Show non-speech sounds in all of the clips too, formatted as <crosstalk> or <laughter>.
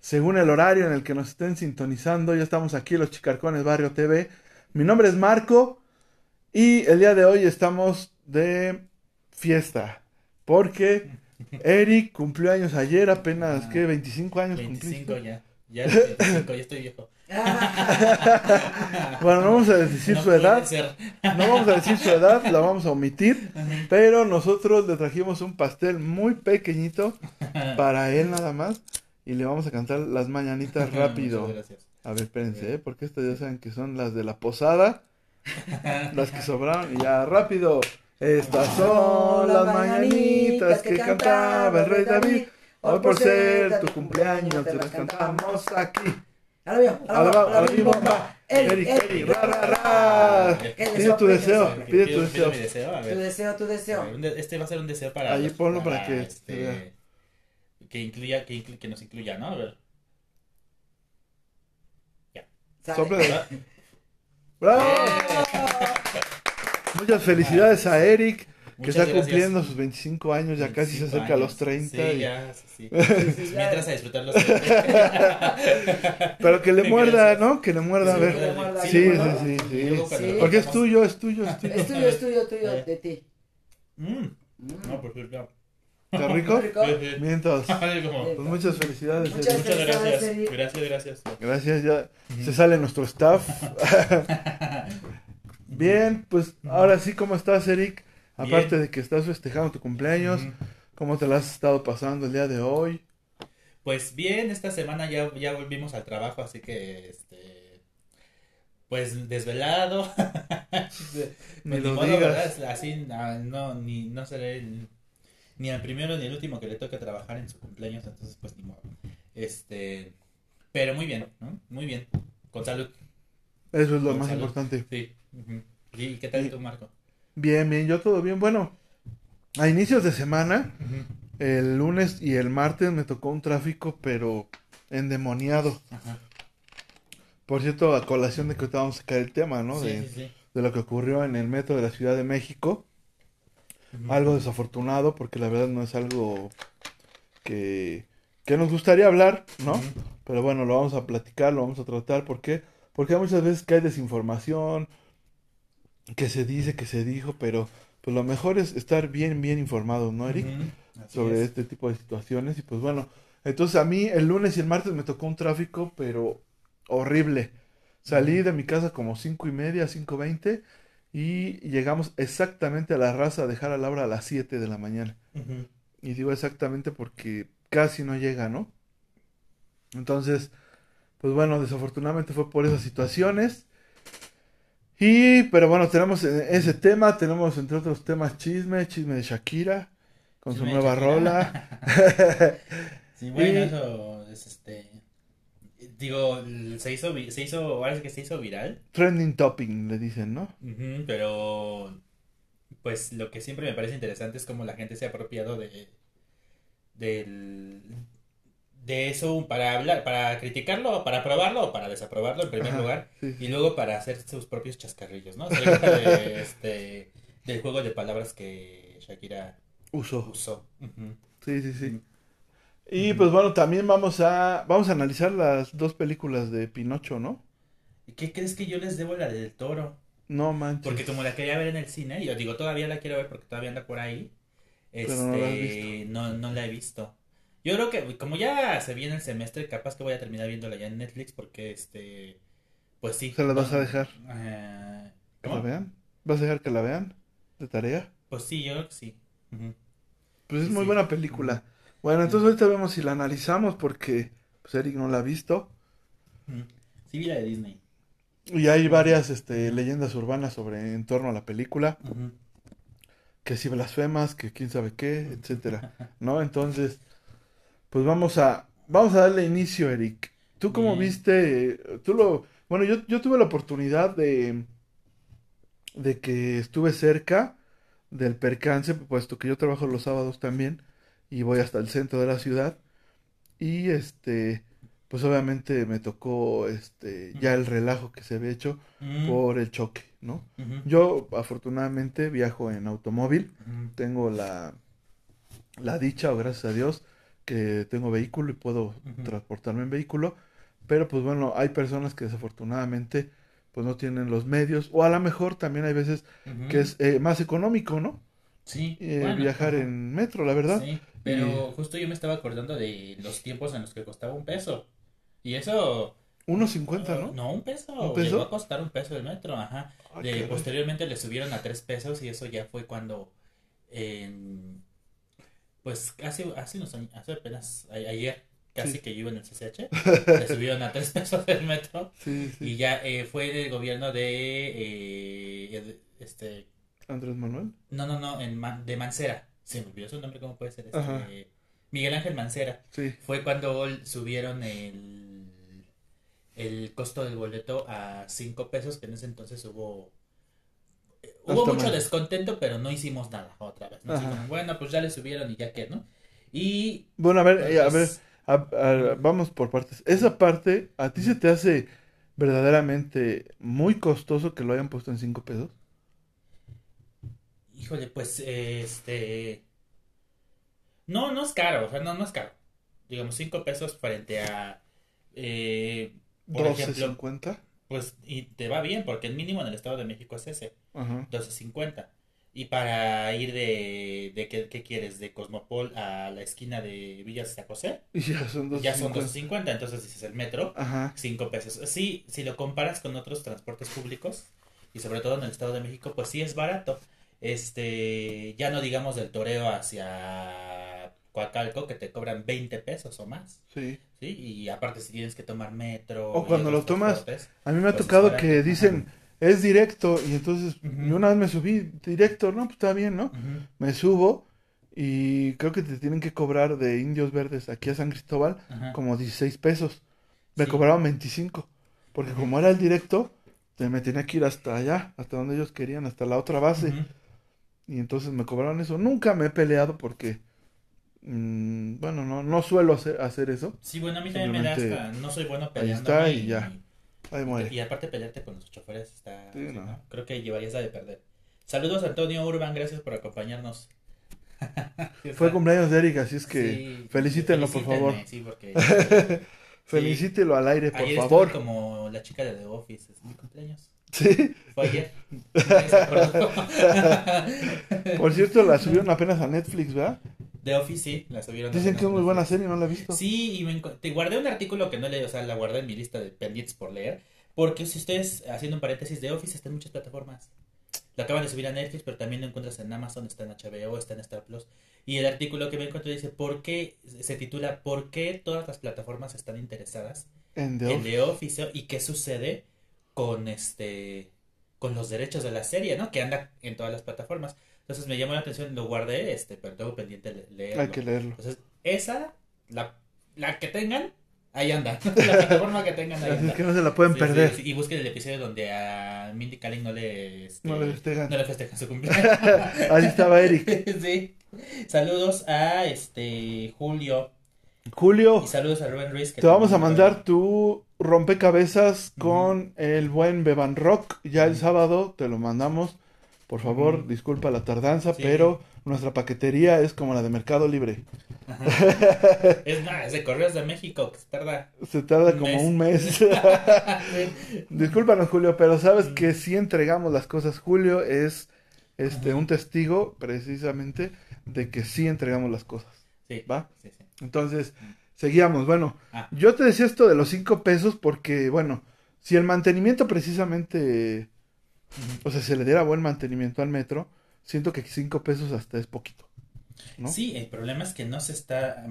según el horario en el que nos estén sintonizando. Ya estamos aquí, los Chicarcones Barrio TV. Mi nombre es Marco y el día de hoy estamos de fiesta porque Eric cumplió años ayer, apenas, ¿qué? 25 años 25 cumpliste? ya. Ya, 25, ya estoy viejo. <laughs> Bueno, no vamos a decir No su edad, ser. no vamos a decir su edad, la vamos a omitir, pero nosotros le trajimos un pastel muy pequeñito para él nada más y le vamos a cantar las mañanitas <laughs> rápido. Muchas gracias. A ver, espérense, ¿eh? porque estas ya saben que son las de la posada, <laughs> las que sobraron, y ya rápido. Estas son las mañanitas que cantaba el rey David. Hoy por ser tu cumpleaños te las cantamos aquí. A la bomba. Eric, Eric, ra, ra, ra. ¿Qué Pide tu deseo, pide tu deseo. Tu deseo, tu deseo. Este va a ser un deseo para. Ahí ponlo para que este. Que incluya, que, inclu- que nos incluya, ¿no? A ver. Sale. Sopla de- ¡Bravo! <laughs> Muchas felicidades a Eric, que Muchas está gracias. cumpliendo sus 25 años, ya casi se 25 acerca a los años. 30. Sí, y- ya, sí, sí. Ya. <laughs> Mientras a disfrutar los. <laughs> Pero que le muerda. ¿no? Que le muerda, a ver. Sí, Sí, sí, sí. Porque es tuyo, es tuyo, es tuyo. Es tuyo, es tuyo, tuyo, de ti. Mm, Mm. No, por favor, ya. ¿Está rico? Rico. <laughs> Como- Pues muchas felicidades. Muchas Eric. Muchas gracias. Gracias, gracias. Gracias, ya se sale nuestro staff. <laughs> Bien, pues ahora sí, ¿cómo estás, Eric? Bien. Aparte de que estás festejando tu cumpleaños. ¿cómo te la has estado pasando el día de hoy? Pues bien, esta semana ya, ya volvimos al trabajo, así que este pues desvelado. <laughs> Ni Pues lo modo, digas. Así ah, no ni no seré el- ni el primero ni el último que le toque trabajar en su cumpleaños, entonces pues ni modo. Este, pero muy bien, ¿no? Muy bien. Con salud. Eso es lo Con más salud. importante. Sí. ¿Y qué tal Y- tú, Marco? Bien, bien, yo todo bien. Bueno, a inicios de semana, el lunes y el martes me tocó un tráfico, pero endemoniado. Ajá. Por cierto, a colación de que ahorita vamos a sacar el tema, ¿no? Sí, de, sí, sí. de lo que ocurrió en el metro de la Ciudad de México. Algo desafortunado, porque la verdad no es algo que, que nos gustaría hablar, ¿no? Pero bueno, lo vamos a platicar, lo vamos a tratar. ¿Por qué? Porque hay muchas veces que hay desinformación, que se dice, que se dijo, pero pues lo mejor es estar bien, bien informados, ¿no, Eric? Sobre es. este tipo de situaciones. Y pues bueno, entonces a mí el lunes y el martes me tocó un tráfico, pero horrible. Salí de mi casa como cinco y media, cinco veinte, y llegamos exactamente a la raza a dejar a Laura a las 7 de la mañana. Y digo exactamente porque casi no llega, ¿no? Entonces, pues bueno, desafortunadamente fue por esas situaciones. Y, pero bueno, tenemos eh, ese tema, tenemos entre otros temas chisme, chisme de Shakira, con su Chisme nueva Shakira. rola. <laughs> Sí, bueno, <laughs> Y- eso es este. Digo, se hizo, se hizo, ahora sí que se hizo viral, Trending topping, le dicen, ¿no? Ujú, pero pues lo que siempre me parece interesante es cómo la gente se ha apropiado de del de eso para hablar, para criticarlo, para aprobarlo o para desaprobarlo en primer Ajá, lugar sí, y luego para hacer sus propios chascarrillos, ¿no? Se de, <laughs> este, del juego de palabras que Shakira usó. Ujú. Sí, sí, sí. Y pues bueno, también vamos a, vamos a analizar las dos películas de Pinocho, ¿no? ¿Y qué crees que yo les debo la del toro? No manches. Porque como la quería ver en el cine, yo digo, todavía la quiero ver porque todavía anda por ahí. Este, Pero no la has visto. no, no la he visto. Yo creo que como ya se viene el semestre, capaz que voy a terminar viéndola ya en Netflix porque este pues sí. ¿Se la vas a dejar? Eh, ¿Que la vean? ¿Vas a dejar que la vean? ¿De tarea? Pues sí, yo creo que sí. Pues es Sí, muy sí. buena película. Bueno, entonces ahorita vemos si la analizamos porque pues Eric no la ha visto. Ujú. Sí vi la de Disney. Y hay varias este, leyendas urbanas sobre en torno a la película. Que si blasfemas, que quién sabe qué, etcétera. <laughs> ¿No? Entonces, pues vamos a, vamos a darle inicio, Eric. ¿Tú cómo Bien. viste? Tú lo, bueno, yo, yo tuve la oportunidad de, de que estuve cerca del percance, puesto que yo trabajo los sábados también y voy hasta el centro de la ciudad. Y este, pues obviamente me tocó este ya el relajo que se había hecho Mm, por el choque, ¿no? Yo afortunadamente viajo en automóvil, ujú. tengo la, la dicha, o gracias a Dios, que tengo vehículo y puedo transportarme en vehículo, pero pues bueno, hay personas que desafortunadamente pues no tienen los medios, o a lo mejor también hay veces que es eh, más económico, ¿no? Sí, Eh, bueno, viajar en metro, la verdad. Sí, pero justo yo me estaba acordando de los tiempos en los que costaba un peso. Y eso... 1.50, ¿no? No, un peso. ¿Un peso? Llegó a costar un peso el metro, ajá. Ah, De- posteriormente le subieron a tres pesos y eso ya fue cuando... en- pues hace, hace unos años, hace apenas a- ayer, casi Sí. que yo iba en el CCH, <laughs> le subieron a tres pesos el metro. Sí, sí. Y ya eh, fue del gobierno de... eh, este Andrés Manuel. No, no, no, en de Mancera. Se me olvidó su nombre, ¿cómo puede ser? Este, Ajá. Miguel Ángel Mancera. Sí. Fue cuando subieron el, el costo del boleto a 5 pesos, que en ese entonces hubo... Hubo Hasta mucho mal. descontento, pero no hicimos nada otra vez. ¿no? Como, bueno, pues ya le subieron y ya que, ¿no? Y... Bueno, a ver, eh, a ver, a- a- vamos por partes. Esa parte, ¿a ti se te hace verdaderamente muy costoso que lo hayan puesto en 5 pesos? Híjole, pues, este... No, no es caro, o sea, no, no es caro. Digamos, 5 pesos frente a... eh, por ejemplo, ¿12.50? pues, y te va bien, porque el mínimo en el Estado de México es ese, Ajá. 12.50. Y para ir de, de ¿qué, qué quieres? De Cosmopol a la esquina de Villa San José, <laughs> ya son 12.50. ya son 12.50, entonces dices el metro, Ajá. 5 pesos. Sí, si lo comparas con otros transportes públicos, y sobre todo en el Estado de México, pues sí es barato. Este, ya no digamos del toreo hacia Coacalco, que te cobran 20 pesos o más, Sí. ¿sí? Y aparte si tienes que tomar metro. O cuando lo tomas, A mí me ha tocado que dicen, es directo, y entonces yo una vez me subí directo, no, pues está bien, ¿no? Me subo y creo que te tienen que cobrar de Indios Verdes aquí a San Cristóbal Ajá. como 16 pesos. Me Sí. cobraban 25, porque como era el directo, me tenía que ir hasta allá, hasta donde ellos querían, hasta la otra base. Y entonces me cobraron eso. Nunca me he peleado porque, mm, bueno, no, no suelo hacer, hacer eso. Sí, bueno, a mí también me da hasta, no soy bueno ahí peleando. está y ya. Ahí muere. Y aparte pelearte con los choferes está... Sí, no. ¿no? Creo que llevarías la de perder. Saludos Antonio Urban, gracias por acompañarnos. <laughs> Sí, Fue cumpleaños de Eric, así es que Sí, felicítenlo, por favor. Sí, porque <laughs> Felicítelo al aire, por ayer favor. estuve como la chica de The Office, es mi cumpleaños. Sí. Fue ayer. <laughs> Por cierto, la subieron apenas a Netflix, ¿verdad? The Office sí, la subieron. Dicen que es muy buena serie, no la he visto. Sí, y me te guardé un artículo que no leí, o sea, la guardé en mi lista de pendientes por leer. Porque si ustedes, haciendo un paréntesis, de Office está en muchas plataformas. Lo acaban de subir a Netflix, pero también lo encuentras en Amazon, está en HBO, está en Star Plus. Y el artículo que me encontré dice, ¿por qué? Se titula, ¿por qué todas las plataformas están interesadas En The en Office. The Office y qué sucede con este con los derechos de la serie, ¿no? Que anda en todas las plataformas. Entonces me llamó la atención, lo guardé, este, pero tengo pendiente le- leerlo. Hay que leerlo. Entonces, esa, la, la que tengan, ahí anda. <laughs> la plataforma que tengan, ahí <laughs> anda. que no se la pueden Sí, sí, perder. sí, Y busquen el episodio donde a Mindy Kaling no le, este, No le festejan. no le festejan su cumpleaños. <laughs> Ahí estaba Eric. sí. Saludos a este Julio Julio, y saludos a Rubén Ruiz. que te vamos a mandar tu rompecabezas con el buen Beban Rock. Ya el sábado te lo mandamos. Por favor, disculpa la tardanza, Sí. pero nuestra paquetería es como la de Mercado Libre. Ajá. Es nada, es de Correos de México, que se tarda. Se tarda Un como mes. un mes. <laughs> Discúlpanos, Julio, pero sabes que si entregamos las cosas. Julio es este un testigo precisamente de que sí entregamos las cosas. Sí, ¿Va? sí, sí. Entonces, seguíamos. Bueno, Ah. yo te decía esto de los cinco pesos porque, bueno, si el mantenimiento precisamente, o sea, se le diera buen mantenimiento al metro, siento que cinco pesos hasta es poquito. ¿no? Sí, el problema es que no se está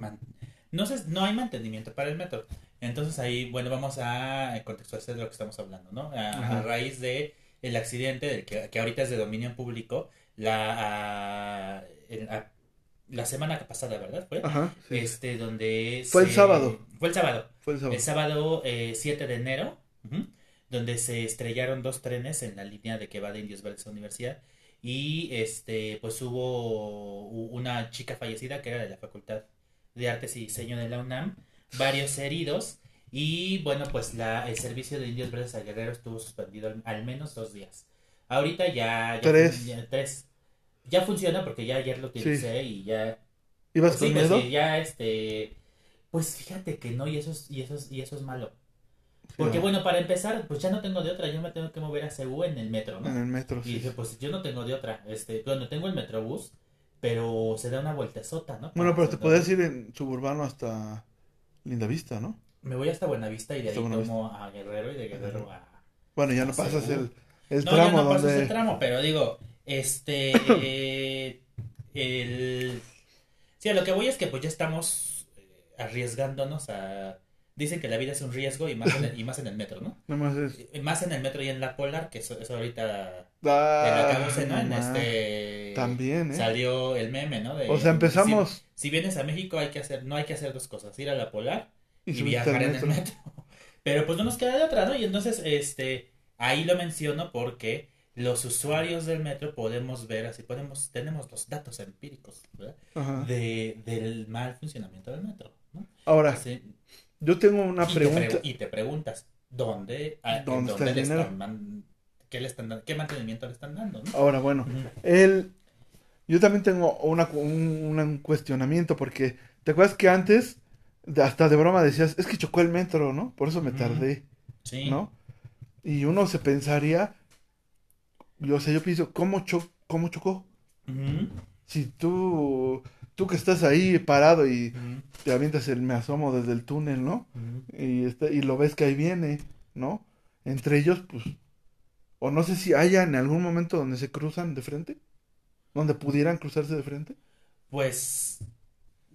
no se, no hay mantenimiento para el metro. Entonces ahí, bueno, vamos a contextualizar de lo que estamos hablando, ¿no? A, raíz de el accidente del que, que ahorita es de dominio público, la a- el- a- la semana pasada, ¿verdad? Fue. Ajá, sí. Este, donde... Fue el sábado. Fue el sábado. Fue el sábado. El sábado eh, 7 de enero, ujú, donde se estrellaron dos trenes en la línea de que va de Indios Verdes a Universidad. Y este, pues hubo una chica fallecida que era de la Facultad de Artes y Diseño de la UNAM, varios heridos. Y bueno, pues la, el servicio de Indios Verdes a Guerrero estuvo suspendido al, al menos dos días. Ahorita ya, ya Tres. ya- tres. Ya funciona porque ya ayer lo utilicé y ya ¿Ibas Sí, con pues miedo? sí, ya este, pues fíjate que no, y eso es, y eso es, y eso es malo. Porque Sí, bueno, para empezar, pues ya no tengo de otra, yo me tengo que mover a CU en el metro, En ¿no? el metro, Y sí. dije, pues yo no tengo de otra, este, bueno, tengo el metrobús, pero se da una vueltezota, ¿no? Bueno, pero te podías ir en suburbano hasta Lindavista, ¿no? Me voy hasta Buenavista y de ahí Hasta Buenavista. tomo a Guerrero y de Guerrero a... Bueno, ya no Ah, pasas el, el no, ya tramo no pasas donde... el tramo, pero digo, este, <coughs> el... Sí, a lo que voy es que pues ya estamos eh, arriesgándonos a... Dicen que la vida es un riesgo y más en el, y más en el metro, ¿no? Nomás es... Eh, Más en el metro y en la Polar, que eso, eso ahorita Ah, en la acabose, ¿no? En no más. este... También, ¿eh? Salió el meme, ¿no? De- O sea, empezamos Si, si vienes a México hay que hacer, no hay que hacer dos cosas, ir a la Polar y, y, viajar en el metro. metro. <laughs> Pero pues no nos queda de otra, ¿no? Y entonces, este, ahí lo menciono porque los usuarios del metro podemos ver, así podemos, tenemos los datos empíricos. De, del mal funcionamiento del metro, ¿no? Ahora, Así, yo tengo una y, te pregunta. pre- y te preguntas, ¿dónde, a- ¿Dónde está dónde el le están man- qué le están dando- qué mantenimiento le están dando, ¿no? Ahora, bueno, el... Yo también tengo una, un, un cuestionamiento porque, ¿te acuerdas que antes, hasta de broma decías, es que chocó el metro, ¿no? Por eso me tardé, Sí. ¿no? Y uno se pensaría, yo sé, yo pienso, ¿cómo, cho cómo chocó? Si tú, tú que estás ahí parado y te avientas el me asomo desde el túnel, ¿no? Y, está- y lo ves que ahí viene, ¿no? Entre ellos, pues, o no sé si haya en algún momento donde se cruzan de frente, donde pudieran cruzarse de frente. Pues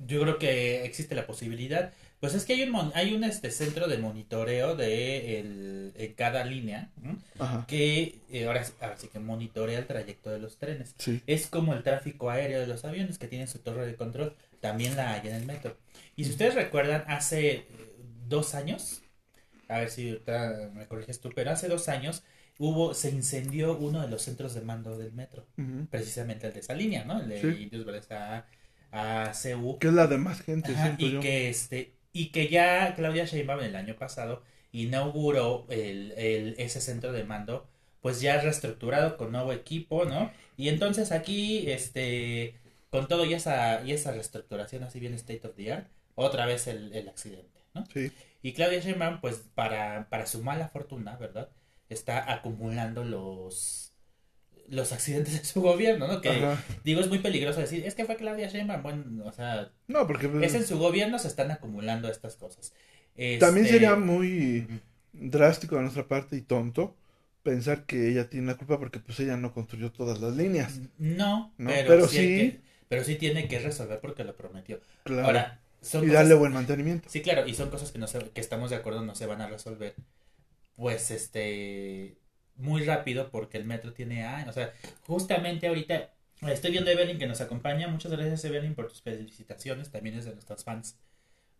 yo creo que existe la posibilidad. Pues es que hay un hay un este centro de monitoreo de el, en cada línea que eh, ahora, ahora sí que monitorea el trayecto de los trenes. sí. Es como el tráfico aéreo de los aviones que tienen su torre de control. También la hay en el metro. Y si ustedes recuerdan, hace eh, dos años, a ver si me corriges tú, pero hace dos años hubo, se incendió uno de los centros de mando del metro. Precisamente el de esa línea, ¿no? El de Sí. Indios Verdes a, a CU. Que es la de más gente, Ajá, siento y yo. que este y que ya Claudia Sheinbaum el año pasado inauguró el, el- ese centro de mando pues ya reestructurado con nuevo equipo no y entonces aquí este con todo y esa y esa reestructuración así bien state of the art otra vez el, el accidente no Sí, y Claudia Sheinbaum pues para para su mala fortuna verdad está acumulando los los accidentes de su gobierno no que ajá. digo es muy peligroso decir es que fue Claudia Sheinbaum bueno o sea No, porque pues, es en su gobierno se están acumulando estas cosas. también Este, sería muy drástico de nuestra parte y tonto pensar que ella tiene la culpa porque pues ella no construyó todas las líneas. No, No, pero, pero sí, sí. que- pero sí tiene que resolver porque lo prometió. Claro. Ahora, son y cosas- darle buen mantenimiento. Sí, claro, y son cosas que no se- que estamos de acuerdo no se van a resolver. Pues este muy rápido porque el metro tiene años, o sea, justamente ahorita estoy viendo a Evelyn que nos acompaña. Muchas gracias Evelyn por tus felicitaciones, también es de nuestros fans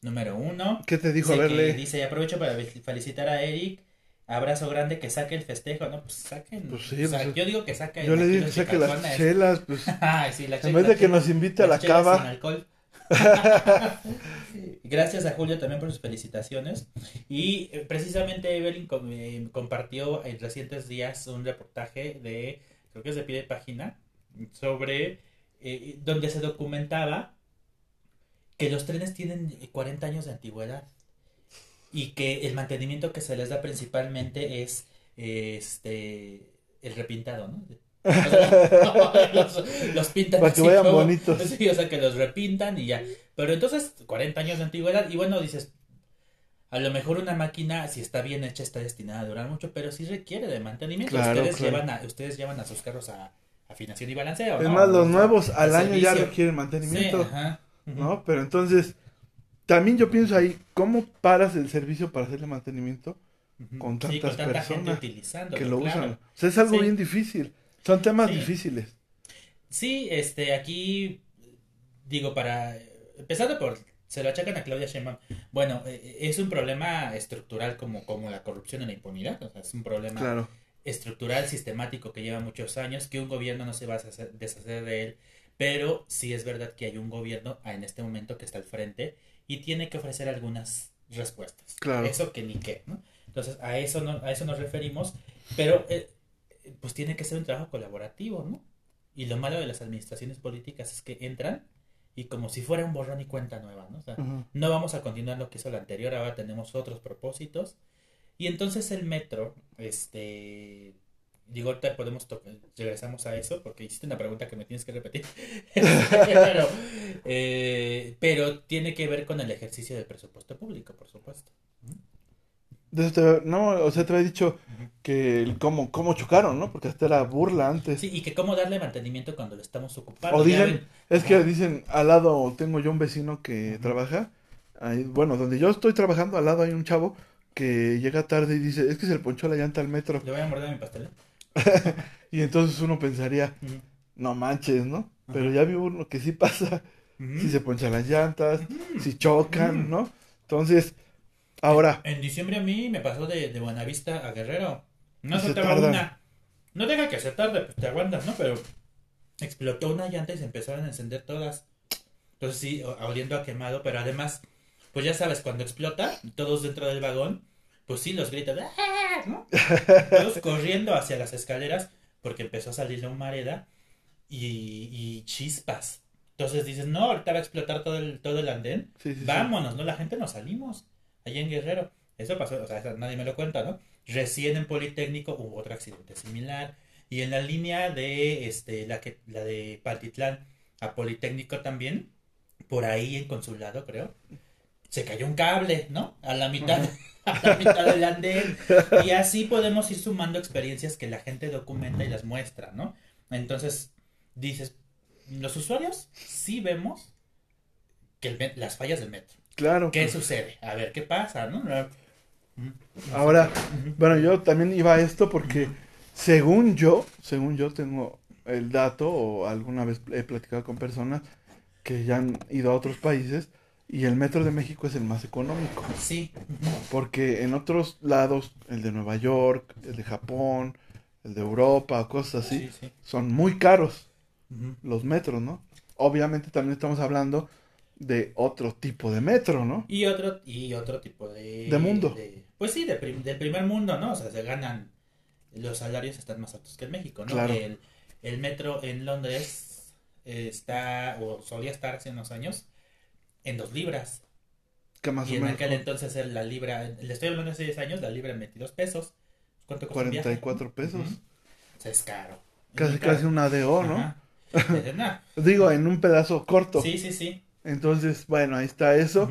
número uno. ¿Qué te dijo? A verle. dice, aprovecho para felicitar a Eric. Abrazo grande, que saque el festejo, ¿no? Pues saquen. Pues sí, o sea, pues, yo digo que saque. Yo le digo que saque las chelas, pues. <laughs> Ay, sí, la En vez de que nos invite a la chelas sin cava. alcohol. <laughs> Gracias a Julio también por sus felicitaciones. Y eh, precisamente Evelyn eh, compartió en recientes días un reportaje de, creo que es de página, sobre eh, donde se documentaba que los trenes tienen 40 años de antigüedad y que el mantenimiento que se les da principalmente es este el repintado, ¿no? O <laughs> sea, los, los pintan Para que así vayan como- bonitos. <laughs> Sí, o sea, que los repintan y ya. Pero entonces, 40 años de antigüedad, y bueno, dices, a lo mejor una máquina, si está bien hecha, está destinada a durar mucho, pero sí requiere de mantenimiento. Claro, ustedes, claro. Llevan a, ustedes llevan a sus carros a afinación y balanceo, Es ¿no? más, los O sea, nuevos al año ya requieren Sí, mantenimiento. ¿No? Pero entonces, también yo pienso ahí, ¿cómo paras el servicio para hacerle mantenimiento con Sí, tantas tanta gente personas utilizándolo, que lo claro. usan? O sea, es algo Sí. bien difícil. Son temas Sí. difíciles. Sí, este, aquí digo, para, empezando por, se lo achacan a Claudia Sheinbaum, bueno, eh, es un problema estructural como, como la corrupción y la impunidad, o sea, es un problema Claro. estructural, sistemático que lleva muchos años, que un gobierno no se va a deshacer, deshacer de él, pero sí es verdad que hay un gobierno en este momento que está al frente y tiene que ofrecer algunas respuestas. Claro. Eso que ni qué, ¿no? Entonces, a eso, no, a eso nos referimos, pero eh, pues tiene que ser un trabajo colaborativo, ¿no? Y lo malo de las administraciones políticas es que entran y como si fuera un borrón y cuenta nueva, ¿no? O sea, no vamos a continuar lo que hizo la anterior, ahora tenemos otros propósitos. Y entonces el metro, este, digo, ahorita podemos, regresamos a eso, porque hiciste una pregunta que me tienes que repetir. <laughs> pero, eh, pero tiene que ver con el ejercicio del presupuesto público, por supuesto. No, o sea, te había dicho que el cómo, cómo chocaron, ¿no? Porque hasta era burla antes. Sí, y que cómo darle mantenimiento cuando lo estamos ocupando. O dicen, es que dicen, al lado tengo yo un vecino que trabaja, ahí, bueno, donde yo estoy trabajando, al lado hay un chavo que llega tarde y dice, es que se le ponchó la llanta al metro. Le voy a morder mi pastel. <laughs> Y entonces uno pensaría, no manches, ¿no? Pero ya vi uno que sí pasa, si se ponchan las llantas, si chocan. ¿no? Entonces, ahora, En diciembre a mí me pasó de, de Buenavista a Guerrero. No se soltaba una. No tenga que ser tarde, pues te aguantas, ¿no? Pero explotó una llanta y se empezaron a encender todas. Entonces sí, oliendo a quemado, pero además, pues ya sabes, cuando explota, todos dentro del vagón, pues sí, los gritos, ¡ah! ¿no? <laughs> Todos corriendo hacia las escaleras porque empezó a salir la humareda y, y chispas. Entonces dices, no, ahorita va a explotar todo el, todo el andén. sí, sí, sí. Vámonos, ¿no? La gente nos salimos. Allá en Guerrero. Eso pasó, o sea, nadie me lo cuenta, ¿no? Recién en Politécnico hubo otro accidente similar. Y en la línea de este, la que, la de Paltitlán a Politécnico también, por ahí en consulado, creo, se cayó un cable, ¿no? A la mitad, <laughs> a la mitad del andén. Y así podemos ir sumando experiencias que la gente documenta y las muestra, ¿no? Entonces, dices, los usuarios sí vemos que el las fallas del metro. Claro. ¿Qué sucede? A ver, ¿qué pasa? ¿no? Ahora, Ujú. bueno, yo también iba a esto porque según yo, según yo tengo el dato o alguna vez he platicado con personas que ya han ido a otros países y el metro de México es el más económico. Sí. Porque en otros lados, el de Nueva York, el de Japón, el de Europa, cosas así, Sí, sí. son muy caros los metros, ¿no? Obviamente también estamos hablando de otro tipo de metro, ¿no? Y otro, y otro tipo de... De mundo. de- pues sí, de prim- del primer mundo, ¿no? O sea, se ganan... Los salarios están más altos que en México, ¿no? Claro. El, el metro en Londres está, o solía estar hace unos años, en dos libras. Que más y o en menos aquel entonces el- la libra, le estoy hablando de hace 10 años, la libra en 22 pesos. ¿Cuánto cuesta un viaje? 44 pesos. Ujú. O sea, es caro. Es Casi caro. casi una DO, ¿no? Entonces, no. <laughs> Digo, en un pedazo corto. Sí, sí, sí. Entonces, bueno, ahí está eso.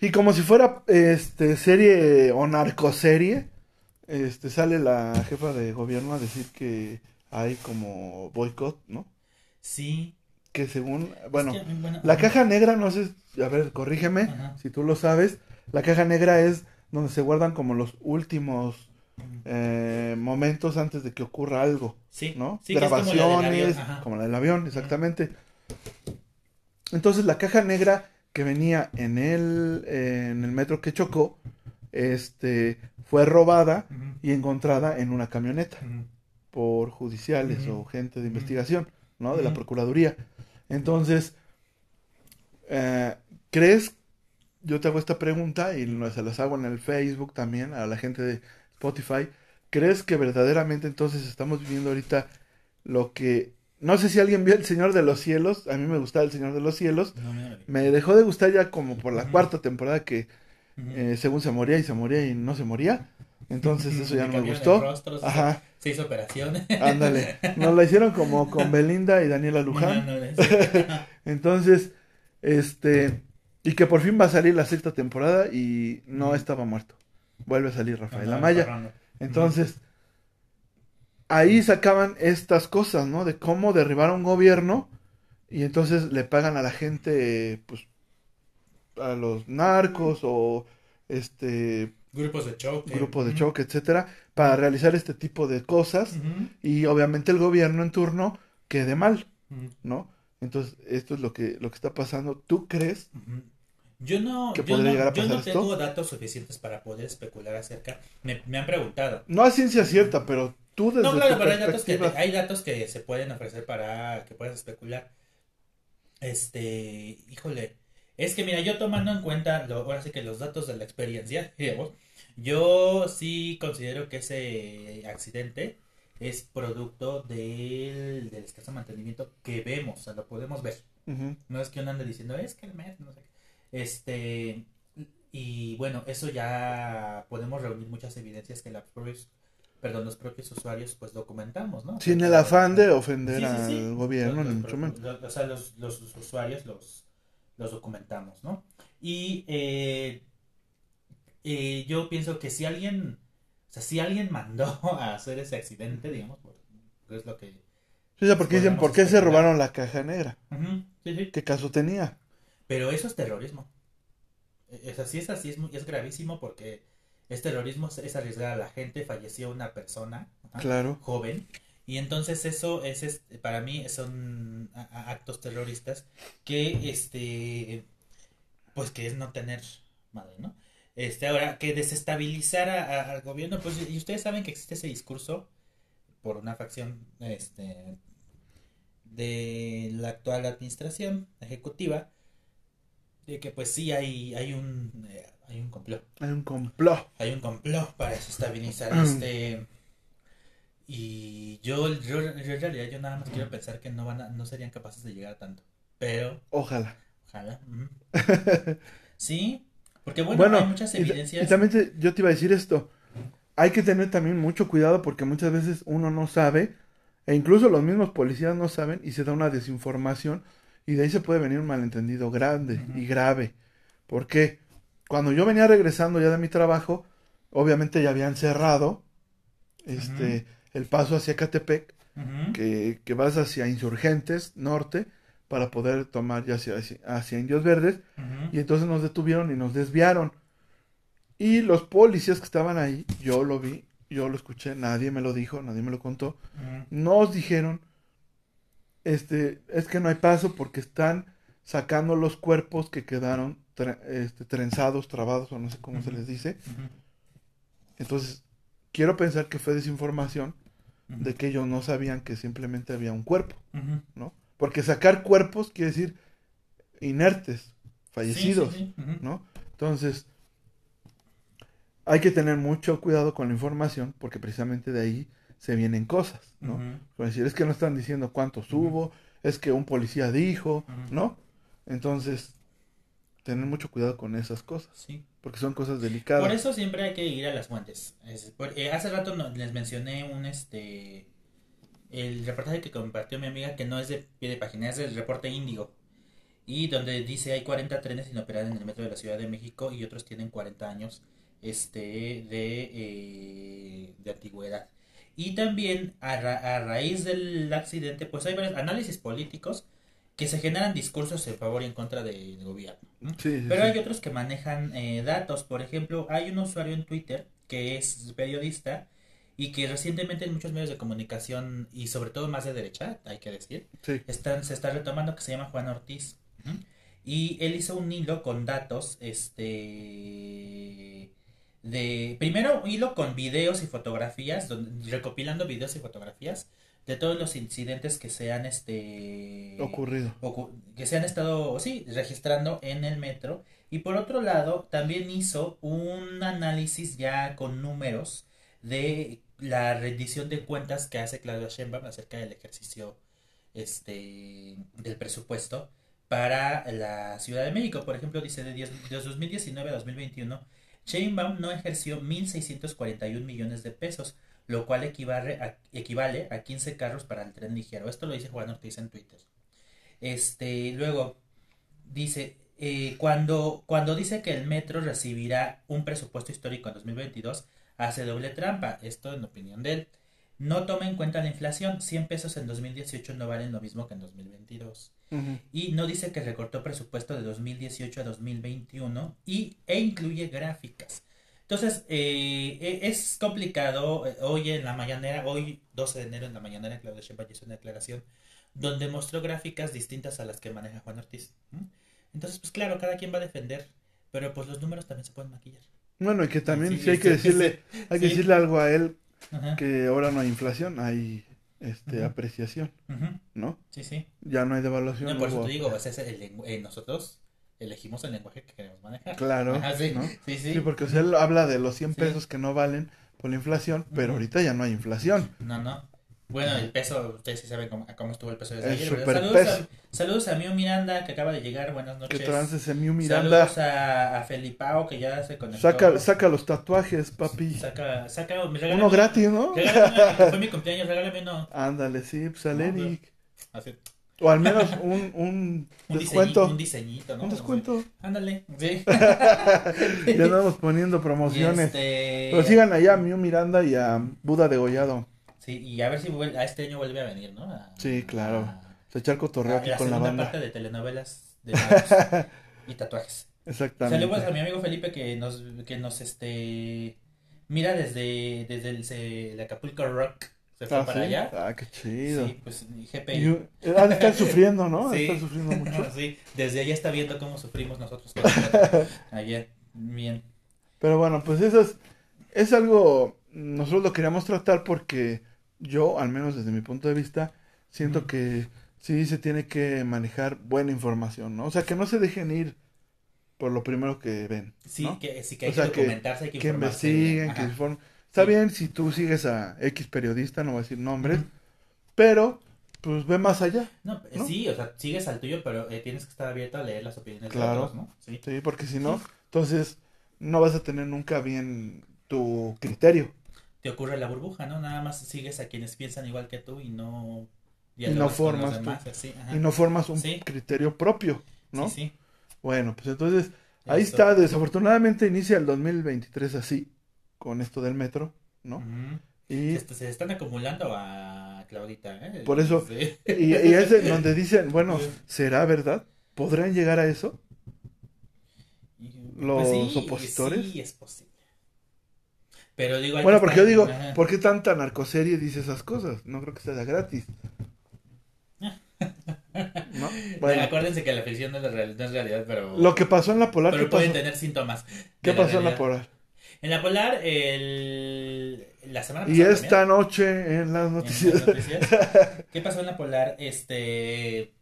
Y como si fuera este serie o narcoserie, este sale la jefa de gobierno a decir que hay como boicot, ¿no? Sí. Que según, bueno, Es que, bueno, la caja negra, no sé, a ver, corrígeme si tú lo sabes. La caja negra es donde se guardan como los últimos eh, momentos antes de que ocurra algo, Sí, ¿no? sí, que es como la del avión, Grabaciones, como la del avión, exactamente. Entonces la caja negra que venía en el, eh, en el metro que chocó, este, fue robada y encontrada en una camioneta por judiciales o gente de investigación, ¿no? De la. Procuraduría. Entonces, eh, ¿crees? Yo te hago esta pregunta y se las hago en el Facebook también a la gente de Spotify. ¿Crees que verdaderamente entonces estamos viviendo ahorita lo que... No sé si alguien vio El Señor de los Cielos, a mí me gustaba El Señor de los Cielos. No, no, no. Me dejó de gustar ya como por la cuarta temporada que eh, según se moría y se moría y no se moría. Entonces eso ya no me <laughs> gustó. rostro, se- Ajá. Se hizo operación. <laughs> Ándale, nos la hicieron como con Belinda y Daniela Luján. No, no, no, <laughs> Entonces, este, y que por fin va a salir la sexta temporada y no estaba muerto. Vuelve a salir Rafael Amaya. Entonces, ahí sacaban estas cosas, ¿no? De cómo derribar a un gobierno y entonces le pagan a la gente, pues, a los narcos o este Grupos de choque. grupos de choque, etcétera, para realizar este tipo de cosas y obviamente el gobierno en turno quede mal. ¿no? Entonces, esto es lo que, lo que está pasando. ¿Tú crees? Yo no, ¿Que yo no, llegar a yo no esto? tengo datos suficientes para poder especular acerca. Me, me han preguntado. No a ciencia cierta, pero tú desde No, claro, tu pero hay datos, que, hay datos que se pueden ofrecer para que puedas especular. Este, híjole, es que mira, yo tomando en cuenta, lo- ahora sí que los datos de la experiencia, <laughs> digamos, yo sí considero que ese accidente es producto del, del escaso mantenimiento que vemos, o sea, lo podemos ver. No es que uno ande diciendo, es que el metro, no sé qué. Este, y bueno, eso ya podemos reunir muchas evidencias que la propios- perdón, los propios usuarios pues documentamos, ¿no? Sin el afán de ofender Sí, sí, al gobierno, ni mucho menos. los- o sea, los, los usuarios los, los documentamos, ¿no? Y eh, eh, yo pienso que si alguien, o sea, si alguien mandó <laughs> a hacer ese accidente, digamos, pues, es lo que... Sí, porque dicen, ¿por qué se robaron la caja negra? ¿Qué caso tenía? Pero eso es terrorismo. E, Es así, es así, es, muy- es gravísimo porque es terrorismo, es- es arriesgar a la gente, falleció una persona Claro. joven. Y entonces eso es, es- para mí son actos terroristas que este pues que es no tener madre, ¿no? Este ahora que desestabilizar a- a- al gobierno, pues y ustedes saben que existe ese discurso por una facción este de la actual administración ejecutiva de que pues sí hay hay un eh, hay un complot Hay un complot. hay un complot para desestabilizar <clears throat> este y yo, yo, yo en realidad yo nada más quiero pensar que no van a, no serían capaces de llegar a tanto pero Ojalá. ojalá <laughs> sí porque bueno, Bueno, hay muchas y, evidencias y también te- yo te iba a decir esto. Hay que tener también mucho cuidado porque muchas veces uno no sabe, e incluso los mismos policías no saben, y se da una desinformación, y de ahí se puede venir un malentendido grande y grave. Porque cuando yo venía regresando ya de mi trabajo, obviamente ya habían cerrado este, el paso hacia Catepec, que, que vas hacia Insurgentes Norte, para poder tomar ya hacia, hacia, Indios Verdes. Y entonces nos detuvieron y nos desviaron. Y los policías que estaban ahí, yo lo vi, yo lo escuché, nadie me lo dijo, nadie me lo contó. Nos dijeron, este, es que no hay paso porque están sacando los cuerpos que quedaron este, trenzados, trabados o no sé cómo se les dice. Entonces, quiero pensar que fue desinformación de que ellos no sabían que simplemente había un cuerpo. ¿no? Porque sacar cuerpos quiere decir inertes, fallecidos. Sí, sí, sí. Ujú. ¿no? Entonces, hay que tener mucho cuidado con la información porque precisamente de ahí se vienen cosas, ¿no? Ujú. Por decir, es que no están diciendo cuántos hubo, es que un policía dijo, Ujú. ¿no? Entonces, tener mucho cuidado con esas cosas, Sí. porque son cosas delicadas. Por eso siempre hay que ir a las fuentes. Es- por- eh, hace rato no- les mencioné un este el reportaje que compartió mi amiga que no es de pie de página, es del reporte Índigo. Y donde dice hay 40 trenes sin operar en el metro de la Ciudad de México y otros tienen 40 años este de, eh, de antigüedad. Y también a, ra- a raíz del accidente, pues hay varios análisis políticos que se generan discursos en favor y en contra de- del gobierno. ¿no? Sí, sí, Pero sí. hay otros que manejan eh, datos. Por ejemplo, hay un usuario en Twitter que es periodista y que recientemente en muchos medios de comunicación y sobre todo más de derecha, hay que decir, están, se está retomando que se llama Juan Ortiz. Y él hizo un hilo con datos, este, de, primero un hilo con videos y fotografías, donde, recopilando videos y fotografías de todos los incidentes que se han, este, ocurrido. ocu- que se han estado, sí, registrando en el metro. Y por otro lado, también hizo un análisis ya con números de la rendición de cuentas que hace Claudia Sheinbaum acerca del ejercicio este del presupuesto para la Ciudad de México. Por ejemplo, dice de, 10 de 2019 a 2021, Sheinbaum no ejerció 1.641 millones de pesos, lo cual equivale a, equivale a 15 carros para el tren ligero. Esto lo dice Juan Ortiz en Twitter. Este, luego dice, eh, cuando, cuando dice que el metro recibirá un presupuesto histórico en 2022, hace doble trampa. Esto en opinión de él. No toma en cuenta la inflación. 100 pesos en 2018 no valen lo mismo que en 2022. Y no dice que recortó presupuesto de 2018 a 2021 y, e incluye gráficas Entonces, eh, e- es complicado. eh, Hoy en la mañanera, hoy 12 de enero en la mañanera, Claudia Sheinbaum hizo una declaración donde mostró gráficas distintas a las que maneja Juan Ortiz. Entonces, pues claro, cada quien va a defender, pero pues los números también se pueden maquillar. Bueno, y que también Sí, sí, hay que sí, decirle, hay que sí. decirle algo a él Ajá. que ahora no hay inflación, hay este apreciación. ¿no? Sí, sí. Ya no hay devaluación. No, por eso te digo, es el eh, nosotros elegimos el lenguaje que queremos manejar. Claro, Ajá, sí, ¿no? sí, sí. Sí, porque o él habla de los 100 Sí. pesos que no valen por la inflación, pero ahorita ya no hay inflación. No, no. Bueno, el peso, ustedes sí saben cómo, cómo estuvo el peso desde El ayer. Saludos a, saludos a Mio Miranda, que acaba de llegar. Buenas Que noches. trance ese Miu Miranda. Saludos a, a Felipao, que ya se conectó. Saca, saca los tatuajes, papi. Saca, saca, regálame- Uno gratis, ¿no? Regálame, que fue mi cumpleaños, regálame uno. Ándale, sí, pues al Eric. Así, O al menos un, un un descuento. diseñito, un diseñito, ¿no? Un descuento. Ándale, sí. <laughs> Ya andamos poniendo promociones. Este, Pero sigan allá a Miu Miranda y a Buda Degollado. Sí, y a ver si vuel- a este año vuelve a venir, ¿no? A- Sí, claro. a- echar cotorreo aquí la con la banda. parte de telenovelas de magos y tatuajes. Exactamente. Saludos a mi amigo Felipe que nos, que nos este mira desde, desde el, se- el Acapulco Rock. Se fue Ah, para ¿sí? allá. Ah, qué chido. Sí, pues GPI. Uh, han estar sufriendo, ¿no? Sí. estar sufriendo <laughs> mucho. Sí, desde allá está viendo cómo sufrimos nosotros. <laughs> Ayer, bien. Pero bueno, pues eso es, es algo, nosotros lo queríamos tratar porque yo, al menos desde mi punto de vista, siento que sí se tiene que manejar buena información, ¿no? O sea, que no se dejen ir por lo primero que ven, Sí, ¿no? que, sí que hay O sea, que documentarse, hay que, Que informarse. investiguen, que informen. Está Sí. bien si tú sigues a X periodista, no voy a decir nombres, pero pues ve más allá, No, ¿no? Sí, o sea, sigues al tuyo, pero eh, tienes que estar abierto a leer las opiniones Claro. de otros, ¿no? Sí. ¿sí? Porque si no, entonces no vas a tener nunca bien tu criterio. Te ocurre la burbuja, ¿no? Nada más sigues a quienes piensan igual que tú y no... Y no formas tú. así, y no formas un Sí. criterio propio, ¿no? Sí, sí. Bueno, pues entonces ahí Eso. está, desafortunadamente inicia el 2023 así, con esto del metro, ¿no? Y, Se, se están acumulando a Claudita, ¿eh? Por eso- Sí. y, y es donde dicen, bueno, ¿será verdad? ¿Podrán llegar a eso? Los pues opositores. Sí, es posible. Pero digo... Bueno, que porque yo digo, ajá. ¿por qué tanta narcoserie dice esas cosas? No creo que sea gratis. <laughs> ¿No? Bueno, Acuérdense que la ficción no es, realidad, pero... lo que pasó en la polar, ¿qué pero pasó? pueden tener síntomas. ¿Qué pasó en la polar? En la polar, el... la semana Y pasada esta noche en las en noticias. las noticias. <laughs> ¿Qué pasó en la polar? Este...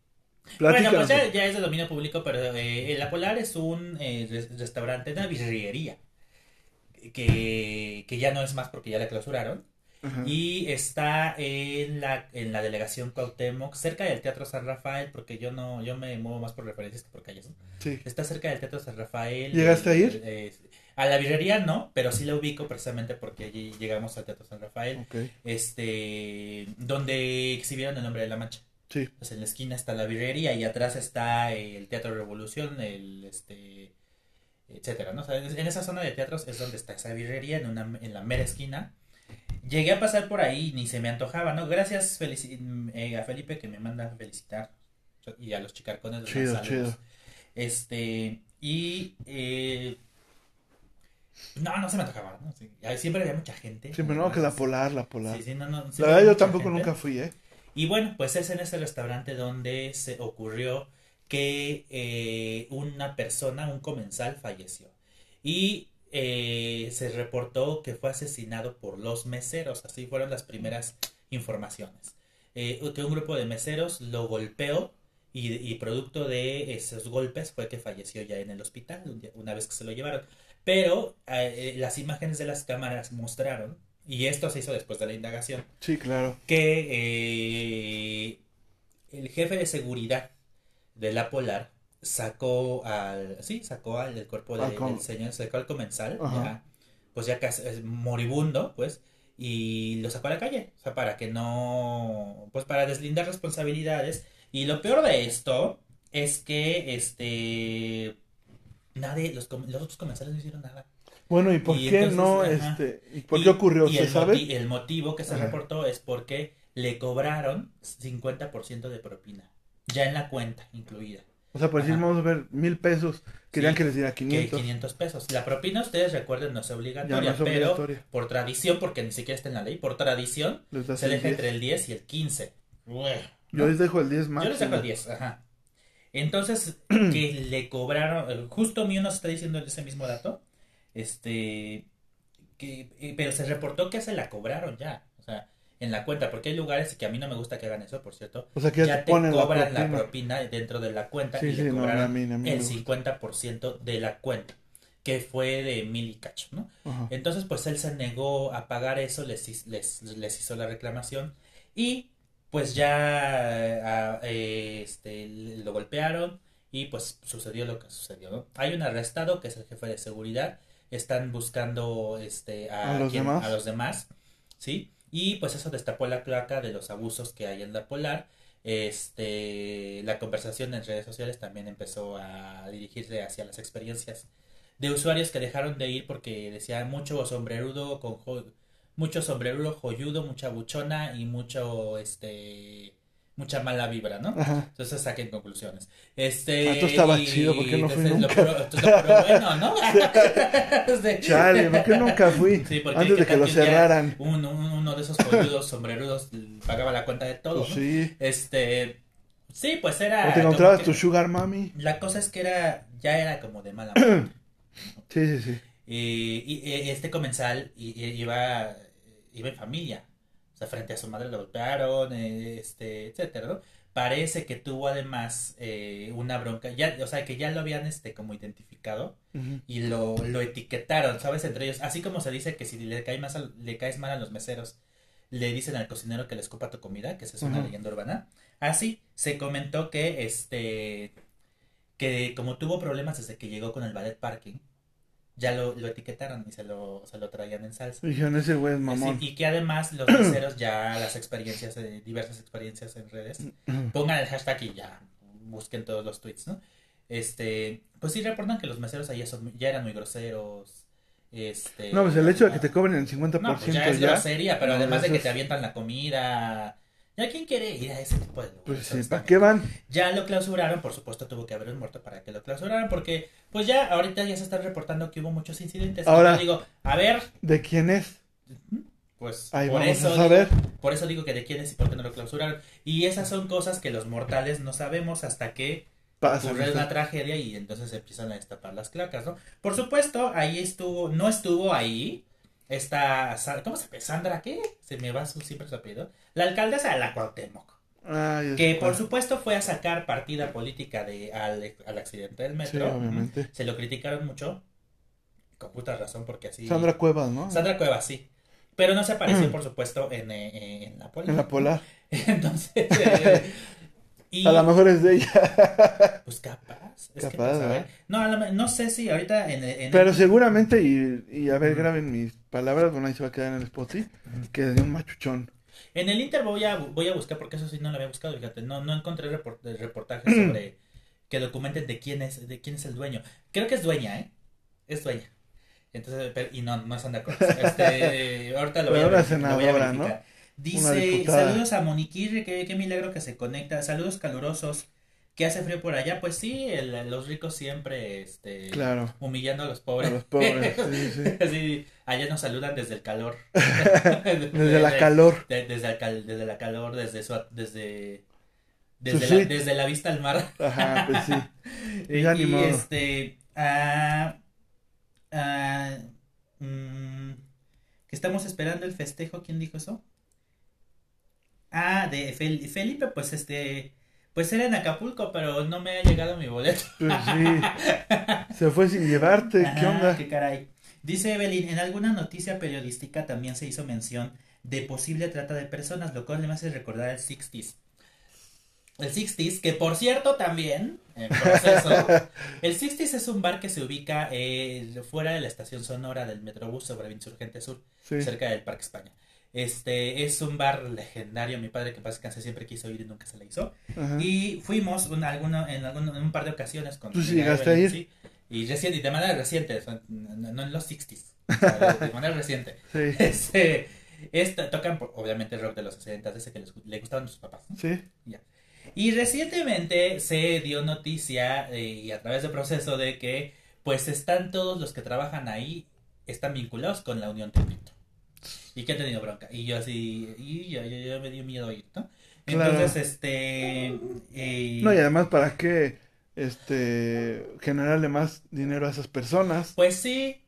Bueno, pues ya, ya es de dominio público, pero eh, la Polar es un eh, res- restaurante, una birrería, que, que ya no es más porque ya la clausuraron. Ajá. Y está en la, en la delegación Cuauhtémoc, cerca del Teatro San Rafael, porque yo no, yo me muevo más por referencias que por calles. Sí. Está cerca del Teatro San Rafael. ¿Llegaste a ir? Eh, a la birrería no, pero sí la ubico precisamente porque allí llegamos al Teatro San Rafael, este, donde exhibieron el nombre de la mancha. Sí. Pues en la esquina está la birrería y atrás está el Teatro Revolución, el este etcétera, ¿no? O sea, en esa zona de teatros es donde está esa birrería, en una en la mera esquina. Llegué a pasar por ahí, ni se me antojaba, ¿no? Gracias eh, a Felipe que me manda a felicitar y a los chicarcones. les Chido, chido. Este, y eh, no, no se me antojaba, ¿no? Sí, siempre había mucha gente. Siempre no, que la polar, la polar. Sí, sí, no, no, la verdad yo tampoco gente. nunca fui, ¿eh? Y bueno, pues es en ese restaurante donde se ocurrió que eh, una persona, un comensal, falleció. Y eh, se reportó que fue asesinado por los meseros. Así fueron las primeras informaciones. Eh, que un grupo de meseros lo golpeó y, y producto de esos golpes fue que falleció ya en el hospital una vez que se lo llevaron. Pero eh, las imágenes de las cámaras mostraron, y esto se hizo después de la indagación, Sí, claro. que el jefe de seguridad de la Polar sacó al sí sacó al del cuerpo de- del señor sacó al comensal ya, pues ya casi es moribundo pues y lo sacó a la calle o sea para que no pues para deslindar responsabilidades y lo peor de esto es que este nadie los, los otros comensales no hicieron nada Bueno, ¿y por Y qué entonces, no, ajá. este, y por y- qué ocurrió, y se el sabe? moti- el motivo que se Ajá. reportó es porque le cobraron 50% de propina, ya en la cuenta incluida. O sea, por decir, vamos a ver mil pesos, querían Sí, que les diera Que 500. 500 pesos. La propina, ustedes recuerden, no es obligatoria, no es pero por tradición, porque ni siquiera está en la ley, por tradición, se deja 10. entre el 10 y el 15. Ué, Yo les dejo el 10 más. Yo les dejo el 10, ajá. Entonces, <clears throat> que le cobraron, eh, justo mío nos está diciendo ese mismo dato, este, que, eh, pero se reportó que se la cobraron ya, o sea, en la cuenta, porque hay lugares que a mí no me gusta que hagan eso, por cierto, O sea, que ya, ya te ponen cobran la propina. propina dentro de la cuenta Sí, y sí, le no, cobraron a mí- a mí el me gusta. 50% de la cuenta, que fue de mil y cacho, ¿no? Ajá. Entonces, pues él se negó a pagar eso, les, les, les hizo la reclamación y pues ya eh, este, lo golpearon y pues sucedió lo que sucedió, ¿no? Hay un arrestado que es el jefe de seguridad, están buscando este, a, ¿A los quien- demás? a los demás, ¿sí? Y pues eso destapó la cloaca de los abusos que hay en la polar. Este, la conversación en redes sociales también empezó a dirigirse hacia las experiencias de usuarios que dejaron de ir porque decía mucho sombrerudo con mucho sombrerudo joyudo, mucha buchona y mucho este mucha mala vibra, ¿no? Ajá. Entonces saquen conclusiones. Este Ah, esto estaba y- chido, ¿por qué no fui nunca? entonces lo puro bueno, ¿no? <laughs> Este- Chale, ¿por qué nunca fui? Sí, porque Antes de que lo cerraran. un- un- uno de esos joyudos <laughs> sombrerudos pagaba la cuenta de todo, Pues ¿no? sí. Este, sí, pues era O te encontrabas que- tu sugar mami. la cosa es que era ya era como de mala <clears throat> muerte. Sí, sí, sí. Y, y- y este comensal iba, iba en familia. O sea, frente a su madre lo golpearon, eh, este, etcétera, ¿no? Parece que tuvo además eh, una bronca, ya, o sea, que ya lo habían este, como identificado y lo, lo etiquetaron, ¿sabes? Entre ellos, así como se dice que si le, cae más al- le caes mal a los meseros, le dicen al cocinero que le escupa tu comida, que esa es una Ujú. leyenda urbana. Así se comentó que este que como tuvo problemas desde que llegó con el ballet parking, ya lo, lo etiquetaron y se lo, se lo traían en salsa. Dijeron, ese güey es mamón. Sí, y que además los <clears throat> meseros ya las experiencias, eh, diversas experiencias en redes, <clears throat> pongan el hashtag y ya busquen todos los tweets, ¿no? Este, pues sí reportan que los meseros ahí ya, son- ya eran muy groseros. Este, No, pues el hecho de que te cobren el 50% no, pues ya es ya. grosería, pero No, además de que te avientan la comida. ¿Ya quién quiere ir a ese tipo de Pues sí, ¿para qué van? Ya lo clausuraron, por supuesto tuvo que haber un muerto para que lo clausuraran, porque pues ya ahorita ya se están reportando que hubo muchos incidentes. Ahora- digo, a ver, ¿De quién es? pues Ahí por vamos eso a saber. digo, por eso digo que de quién es y por qué no lo clausuraron. Y esas son cosas que los mortales no sabemos hasta que Pasa. ocurre una tragedia y entonces empiezan a destapar las placas, ¿no? Por supuesto, ahí estuvo, no estuvo ahí. Esta, Sa- ¿cómo se llama? Sandra, ¿qué? Se me va su, siempre su apellido. La alcaldesa de la Cuauhtémoc. Ay, Que por supuesto fue a sacar partida política de, al, al accidente del Sí, metro. obviamente. Se lo criticaron mucho. Con puta razón, porque así. Sandra Cuevas, ¿no? Sandra Cuevas, sí. Pero no se apareció, por supuesto, en, eh, en la polar. En la polar. <laughs> Entonces. eh, y, A lo mejor es de ella. <laughs> Pues capaz. Es que Capaz, sabe. ¿verdad? no, a me- no sé si ahorita en, en Pero seguramente, y, y a ver, graben mis palabras, bueno, ahí se va a quedar en el spot, ¿sí? Que es de un machuchón. En el Inter voy a, voy a buscar, porque eso sí no lo había buscado, fíjate, no, no encontré report- reportajes sobre que documenten de quién es, de quién es el dueño. Creo que es dueña, ¿eh? Es dueña. Entonces, pero- y no, no es Sandra Cuevas. Este, ahorita lo voy, a verificar, lo voy a senadora, ¿no? Dice, saludos a Moniquirri, qué, qué milagro que se conecta, saludos calurosos, que hace frío por allá, pues sí, el- los ricos siempre, este, Claro. humillando a los A pobres. los pobres, <laughs> sí, sí. Sí, allá nos saludan desde el calor. <laughs> Desde la calor. De- desde, el desde la calor, desde su, desde, Su desde, la, suite. desde la vista al mar. Ajá, pues sí. <laughs> Y, Ya ni modo. este, ah, ah, mm, que estamos esperando el festejo, ¿quién dijo eso? Ah, de Fel- Felipe, pues este, pues era en Acapulco, pero no me ha llegado mi boleto. <laughs> Pues sí. Se fue sin llevarte. ¿Qué onda? qué caray. Dice Evelyn, en alguna noticia periodística también se hizo mención de posible trata de personas, lo cual me hace recordar el 60s. El 60s, que por cierto también, en proceso, <laughs> el 60s es un bar que se ubica eh, fuera de la estación sonora del Metrobús sobre Insurgente Sur, Sí. cerca del Parque España. Este es un bar legendario, mi padre que pasa descanse siempre quiso ir y nunca se le hizo. Ajá. Y fuimos un, alguno, en, alguno- en un par de ocasiones con ¿Tú sí llegaste a ir? sí. Y reciente, y de manera reciente, no, no en los 60s, o sea, de, manera reciente. <laughs> Sí. <laughs> Este, tocan obviamente rock de los 60 ese que les, le gustaban a sus papás. ¿no? Sí. Y recientemente se dio noticia eh, y a través del proceso de que pues están todos los que trabajan ahí, están vinculados con la Unión Tepito. Y que han tenido bronca. Y yo así, y yo, yo, yo me dio miedo ir, ¿no? Claro. Entonces, este... eh, No, y además, ¿para qué este, generarle más dinero a esas personas? Pues sí,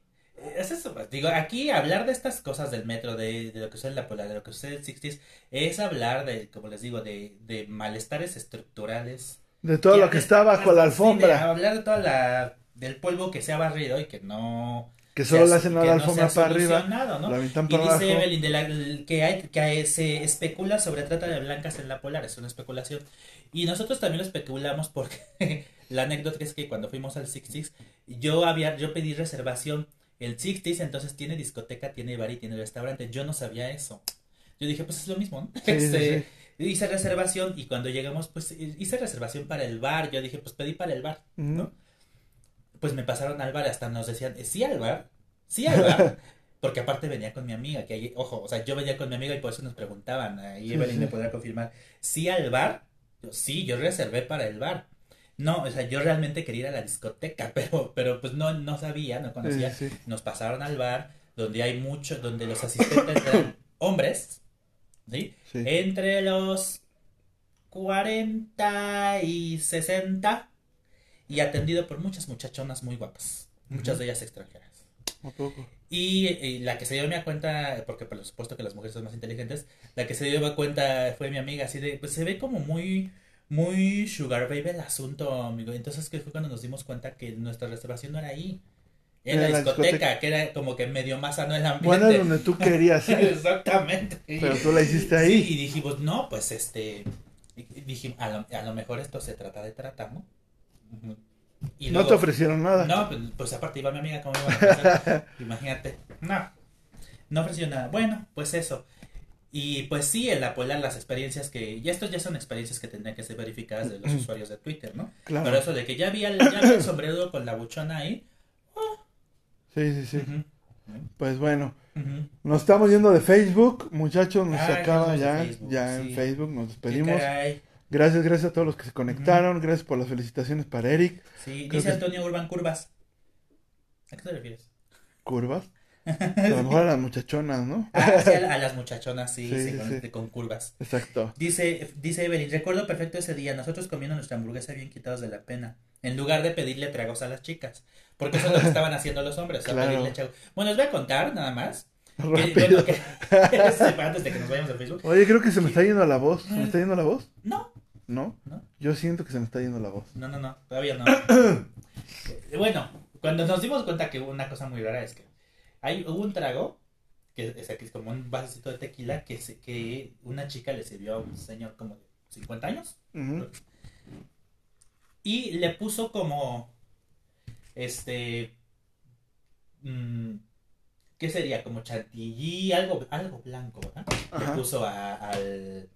es eso. pues, Digo, aquí hablar de estas cosas del metro, de, de lo que sucede en la polar, de lo que sucede en 60 es hablar de, como les digo, de, de malestares estructurales. De todo Y lo que está bajo la sí, de alfombra, hablar de toda la, del polvo que se ha barrido y que no... que solo le ha- hacen la no alfombra para arriba, ¿no? la mitad Y para abajo. dice Evelyn de la- que, hay, que se especula sobre trata de blancas en la polar, es una especulación. Y nosotros también lo especulamos porque <laughs> la anécdota es que cuando fuimos al Sixties, yo había, yo pedí reservación. El Sixties entonces tiene discoteca, tiene bar y tiene restaurante. Yo no sabía eso. Yo dije, pues es lo mismo, ¿no? Sí, <laughs> sí, Este, sí. Hice reservación y cuando llegamos, pues hice reservación para el bar. Yo dije, pues pedí para el bar, ¿no? Pues me pasaron al bar, hasta nos decían, "Eh, sí al bar, sí al bar, <laughs> porque aparte venía con mi amiga, que ahí, ojo, o sea, yo venía con mi amiga y por eso nos preguntaban, ahí Evelyn me podrá confirmar, sí al bar, yo, sí, yo reservé para el bar, no, o sea, yo realmente quería ir a la discoteca, <laughs> pero, pero pues no, no sabía, no conocía, sí, sí. nos pasaron al bar, donde hay mucho, donde los asistentes eran <coughs> hombres, ¿sí? Sí. Entre los 40 y 60 y atendido por muchas muchachonas muy guapas, muchas de ellas extranjeras. ¿A poco? Y, eh, la que se dio mi cuenta, porque por supuesto que las mujeres son más inteligentes, la que se dio cuenta fue mi amiga, así de, pues se ve como muy, muy sugar baby el asunto, amigo. Entonces que fue cuando nos dimos cuenta que nuestra reservación no era ahí, era Era la discoteca, discoteca. que era como que medio más sano el ambiente. Bueno, donde tú querías <laughs> Exactamente. pero tú la hiciste Sí, ahí. y dijimos, no, pues este, y- y dijimos, a lo, a lo mejor esto se trata de trata, ¿no? Y no te ofrecieron nada. No, pues, pues aparte iba mi amiga, ¿cómo iba a? <laughs> Imagínate. No, no ofreció nada. Bueno, pues eso. Y pues sí, en la polar las experiencias que, y estos ya son experiencias que tendrían que ser verificadas de los usuarios de Twitter, ¿no? Claro. Pero eso de que ya vi el, ya vi el sombrero con la buchona ahí. Sí, sí, sí. ujú, Pues bueno, nos estamos yendo de Facebook, muchachos, nos Ah, acaba vamos de ya, Facebook, ya sí. en Facebook, nos despedimos. Gracias, gracias a todos los que se conectaron, gracias por las felicitaciones para Eric. Sí, Creo dice que- Antonio Urban Curvas. ¿A qué te refieres? Curvas. <laughs> A lo mejor a las muchachonas, ¿no? Ah, sí, a, a las muchachonas, sí, Sí, sí, con, sí. con curvas. Exacto. Dice, dice Evelyn, recuerdo perfecto ese día, nosotros comiendo nuestra hamburguesa bien quitados de la pena, en lugar de pedirle tragos a las chicas, porque eso es lo que estaban haciendo los hombres, Claro. pedirle tragos. Bueno, les voy a contar nada más, que, Rápido. bueno, que, <laughs> antes de que nos vayamos a Facebook, Oye, creo que se me está yendo la voz. ¿Se me está yendo la voz? no, ¿No? No. Yo siento que se me está yendo la voz. no, no, no, todavía no. <coughs> Eh, bueno, cuando nos dimos cuenta que una cosa muy rara es que hay, hubo un trago, que es, que es como un vasito de tequila, que, se, que una chica le sirvió a un señor como de 50 años, y le puso como este mm, qué sería como chantilly algo algo blanco ¿verdad? Ajá. le puso a- al,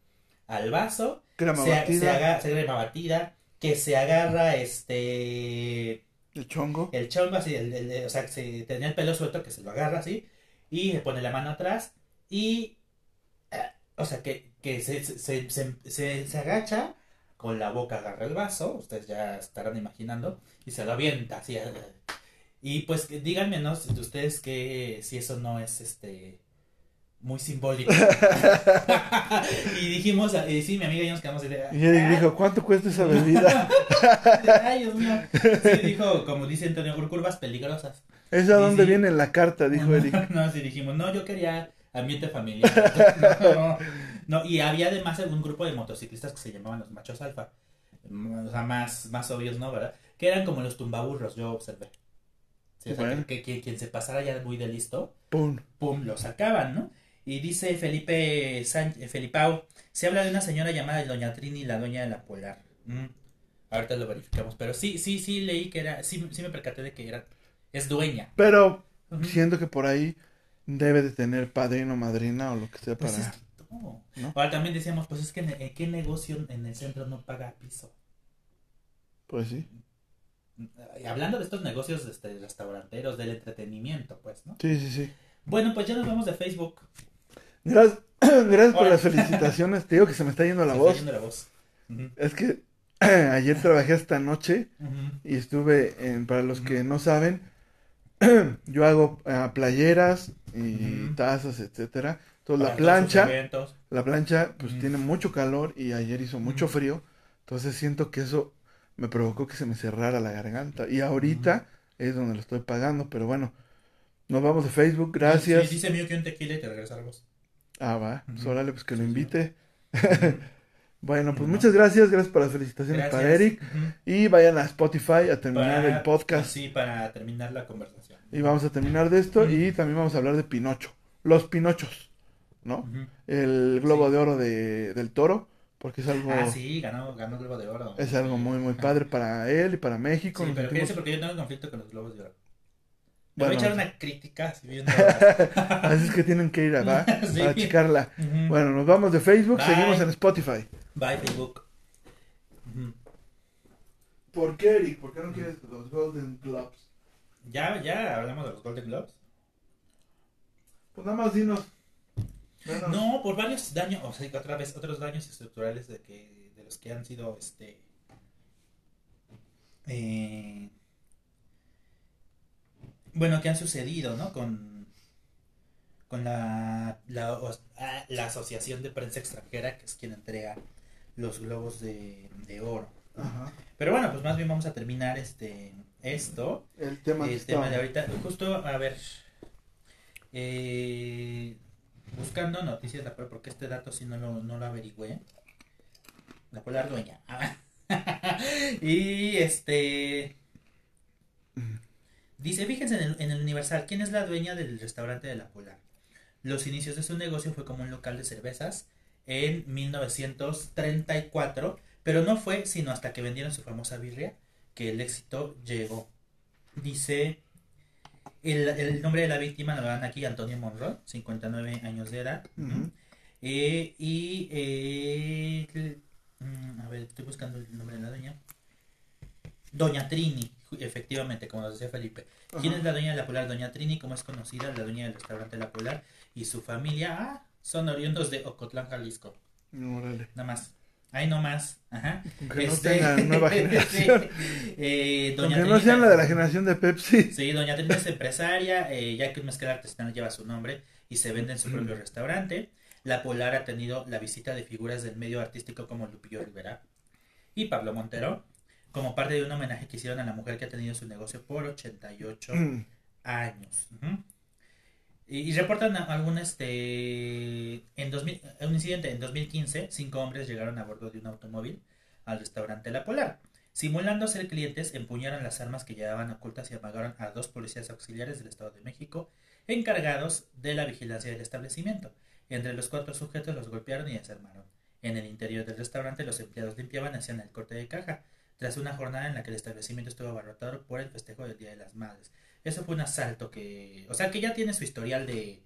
al vaso Crema se, se, batida, se crema batida que se agarra este el chongo. el chongo así el- el- o sea que se tenía el pelo suelto que se lo agarra así y le pone la mano atrás y eh, o sea que, que se, se, se, se- agacha con la boca agarra el vaso ustedes ya estarán imaginando y se lo avienta así eh, y pues díganme no ustedes que si eso no es este muy simbólico <laughs> y dijimos y sí mi amiga y yo nos quedamos así de, Y Eric "Ah". dijo, ¿cuánto cuesta esa bebida? <laughs> Ay, Dios mío. Sí, dijo, como dice Antonio, curvas peligrosas. ¿Esa Sí, dónde sí. viene en la carta? Dijo no, Eric. No, sí dijimos, no, yo quería ambiente familiar. <laughs> No, no, y había además algún grupo de motociclistas que se llamaban los machos alfa. O sea, más, más obvios, ¿no? ¿Verdad? Que eran como los tumbaburros, yo observé. Sí, o sea, Bueno. que, que- que quien se pasara ya muy de listo, Pum. pum, lo sacaban, ¿no? Y dice Felipe San- eh, Felipao, se habla de una señora llamada Doña Trini, la dueña de la Polar. Mm, Ahorita lo verificamos, pero sí, sí, sí leí que era, sí, sí me percaté de que era, es dueña. Pero Ujú. siento que por ahí debe de tener padrino, madrina o lo que sea Pues para... es- no. ¿no? Ahora también decíamos, pues es que en, qué negocio en el centro no paga piso. Pues sí. Y hablando de estos negocios este, restauranteros, del entretenimiento, pues, ¿no? Sí, sí, sí. Bueno, pues ya nos vamos de Facebook. Gracias, <clears throat> gracias por las felicitaciones. Te digo que se me está yendo la Se voz. está yendo la voz. Ujú, Es que <clears throat> ayer trabajé hasta noche y estuve en, para los que no saben, <clears throat> yo hago ah, playeras y tazas, etcétera. Entonces la Para plancha, la plancha pues tiene mucho calor y ayer hizo mucho frío. Entonces siento que eso me provocó que se me cerrara la garganta. Y ahorita es donde lo estoy pagando, pero bueno. Nos vamos de Facebook, gracias. Sí, dice mío que un tequila y te regresamos. Ah, va. Pues órale, pues que lo invite. <laughs> bueno, pues muchas gracias. Gracias por las felicitaciones Gracias. para Eric. Y vayan a Spotify a terminar Para- el podcast. Sí, para terminar la conversación. Y vamos a terminar de esto. Y también vamos a hablar de Pinocho. Los Pinochos, ¿no? El globo Sí. de oro de, del toro. Porque es algo, Ah, sí, ganó, ganó Globo de Oro. es algo muy, muy padre para él y para México. Sí, pero sentimos- fíjense porque yo tengo conflicto con los Globos de Oro. Me Bueno. voy a echar una crítica así bien. <laughs> Así es que tienen que ir a, ¿va? <laughs> Sí. a checarla. Bueno, nos vamos de Facebook. Bye. Seguimos en Spotify. Bye, Facebook. ¿Por qué, Eric? ¿Por qué no quieres los Golden Globes? Ya, ya hablamos de los Golden Globes. Pues nada más dinos. danos- No, por varios daños, o sea, otra vez, otros daños estructurales de que de los que han sido, este, eh, bueno, que han sucedido, ¿no? Con, con la, ah, la Asociación de Prensa Extranjera, que es quien entrega los globos de, de oro. Ajá. Pero bueno, pues más bien vamos a terminar este esto. El tema El tema de ahorita, justo, a ver, eh, buscando noticias, porque este dato sí no lo, no lo averigüé. La Polar Dueña. <laughs> y este... Dice, fíjense en el, en el Universal, ¿quién es la dueña del restaurante de la Polar? Los inicios de su negocio fue como un local de cervezas en 1934, pero no fue sino hasta que vendieron su famosa birria que el éxito llegó. Dice, el, el nombre de la víctima lo dan aquí, Antonio Monroe, 59 años de edad. Eh, y, eh, el- mm, a ver, estoy buscando el nombre de la doña. Doña Trini, efectivamente, como nos decía Felipe. ¿Quién Ajá. es la dueña de la Polar? Doña Trini, como es conocida, la dueña del restaurante La Polar y su familia, ah, son oriundos de Ocotlán, Jalisco. Órale. Nada más. Ahí nomás. Ajá. Aunque no Este- tengan nueva <laughs> generación. Sí. Eh, doña Aunque no Trini sean la de la generación de Pepsi. Sí, Doña Trini es empresaria, eh, ya que un mezcal artesanal lleva su nombre y se vende en su propio restaurante. La Polar ha tenido la visita de figuras del medio artístico como Lupillo Rivera y Pablo Montero, como parte de un homenaje que hicieron a la mujer que ha tenido su negocio por 88 Mm. años. Y, y reportan algún este en 2000, un incidente en 2015, cinco hombres llegaron a bordo de un automóvil al restaurante La Polar. Simulando ser clientes, empuñaron las armas que llevaban ocultas y amagaron a dos policías auxiliares del Estado de México encargados de la vigilancia del establecimiento. Entre los cuatro sujetos los golpearon y desarmaron. En el interior del restaurante los empleados limpiaban hacían el corte de caja, tras una jornada en la que el establecimiento estuvo abarrotado por el festejo del Día de las Madres. Eso fue un asalto que, o sea, que ya tiene su historial de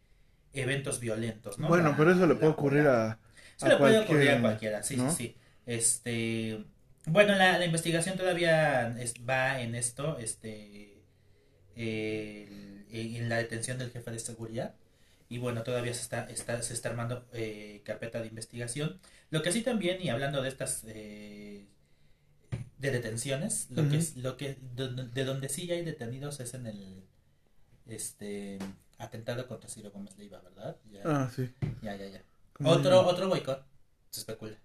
eventos violentos, ¿no? Bueno, La- pero eso le puede ocurrir a, Eso a le puede ocurrir a cualquiera, sí, ¿no? sí, sí. Este, bueno, la, la investigación todavía es- va en esto, este, en, en la detención del jefe de seguridad. Y bueno, todavía se está, está, se está armando eh, carpeta de investigación. Lo que sí también, y hablando de estas eh, de detenciones, lo que es, lo que de, de donde sí hay detenidos es en el este atentado contra Ciro Gómez Leiva, ¿verdad? Ya, Ah, sí. ya, ya, ya. Otro, otro boicot, se especula.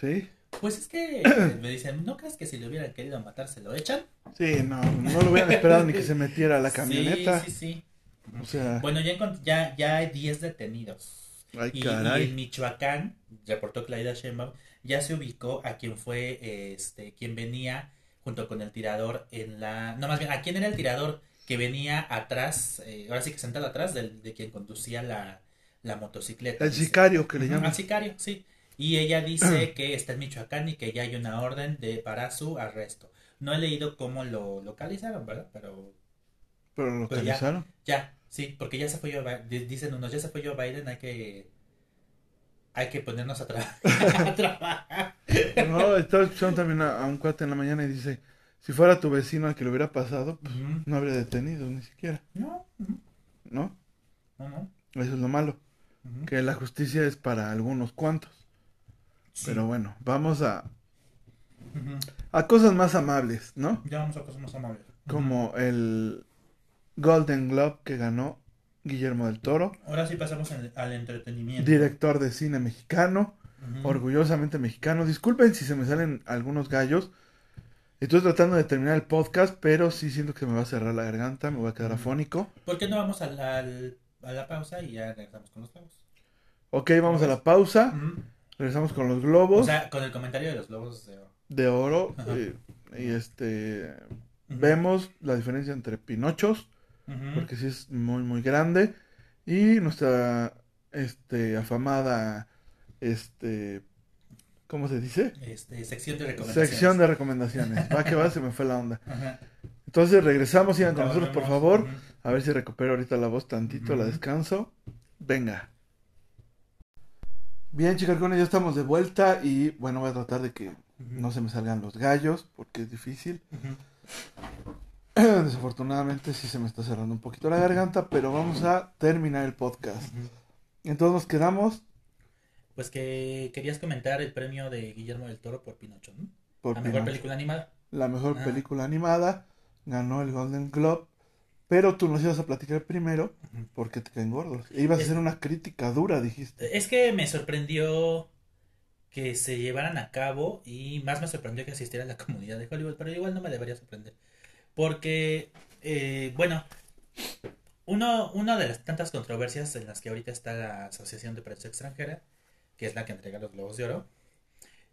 ¿Sí? Pues es que <coughs> me dicen, ¿no crees que si le hubieran querido matar se lo echan? Sí, no, no lo hubieran esperado ni que se metiera a la <laughs> camioneta. Sí, sí, sí. O sea, Bueno, ya, ya, ya hay 10 detenidos. ay, Y, y caray. en Michoacán, reportó Claudia Sheinbaum, ya se ubicó a quien fue, este, quien venía junto con el tirador en la... No, más bien, a quién era el tirador que venía atrás, eh, ahora sí que sentado atrás del- de, quien conducía la, la motocicleta. El dice. sicario que le llaman. Al sicario, sí. Y ella dice que está en Michoacán y que ya hay una orden de para su arresto. No he leído cómo lo localizaron, ¿verdad? Pero Pero lo Pero ya. localizaron. ya, sí, porque ya se fue. Di- Dicen unos, ya se fue Joe Biden, hay que hay que ponernos a, tra- <laughs> a <laughs> trabajar. No, estaba escuchando también a, a un cuate en la mañana y dice, si fuera tu vecino al que le hubiera pasado, pues, no habría detenido ni siquiera, No, ¿no? no, no. Eso es lo malo, que la justicia es para algunos cuantos. Sí. Pero bueno, vamos a, a cosas más amables, ¿no? Ya vamos a cosas más amables. Como el Golden Globe que ganó Guillermo del Toro, Ahora sí pasamos al, al entretenimiento. director de cine mexicano, orgullosamente mexicano. Disculpen si se me salen algunos gallos. Estoy tratando de terminar el podcast, pero sí siento que me va a cerrar la garganta, me voy a quedar afónico. ¿Por qué no vamos al, al- a la pausa y ya regresamos con los globos? Ok, vamos a la pausa. Regresamos con los globos O sea, con el comentario de los globos de oro. de oro. Eh, y este. Vemos la diferencia entre Pinochos, Porque sí es muy, muy grande. Y nuestra este, afamada. Este. ¿Cómo se dice? Este, sección de recomendaciones. Sección de recomendaciones. Va que va, se me fue la onda. <laughs> Ajá. Entonces regresamos, sigan con nosotros, por favor. A ver si recupero ahorita la voz tantito, la descanso. Venga. Bien, chicarcones, ya estamos de vuelta y bueno, voy a tratar de que no se me salgan los gallos porque es difícil. <clears throat> Desafortunadamente sí se me está cerrando un poquito la garganta, pero vamos a terminar el podcast. Entonces nos quedamos Pues que querías comentar el premio de Guillermo del Toro por Pinocho, ¿no? por La mejor película animada. La mejor Ah. película animada, ganó el Golden Globe, pero tú nos ibas a platicar primero porque te caen gordos. E ibas a hacer una crítica dura, dijiste. Es que me sorprendió que se llevaran a cabo y más me sorprendió que asistiera la comunidad de Hollywood, pero igual no me debería sorprender. Porque, eh, bueno, uno, una de las tantas controversias en las que ahorita está la Asociación de Prensa Extranjera, que es la que entrega los Globos de Oro,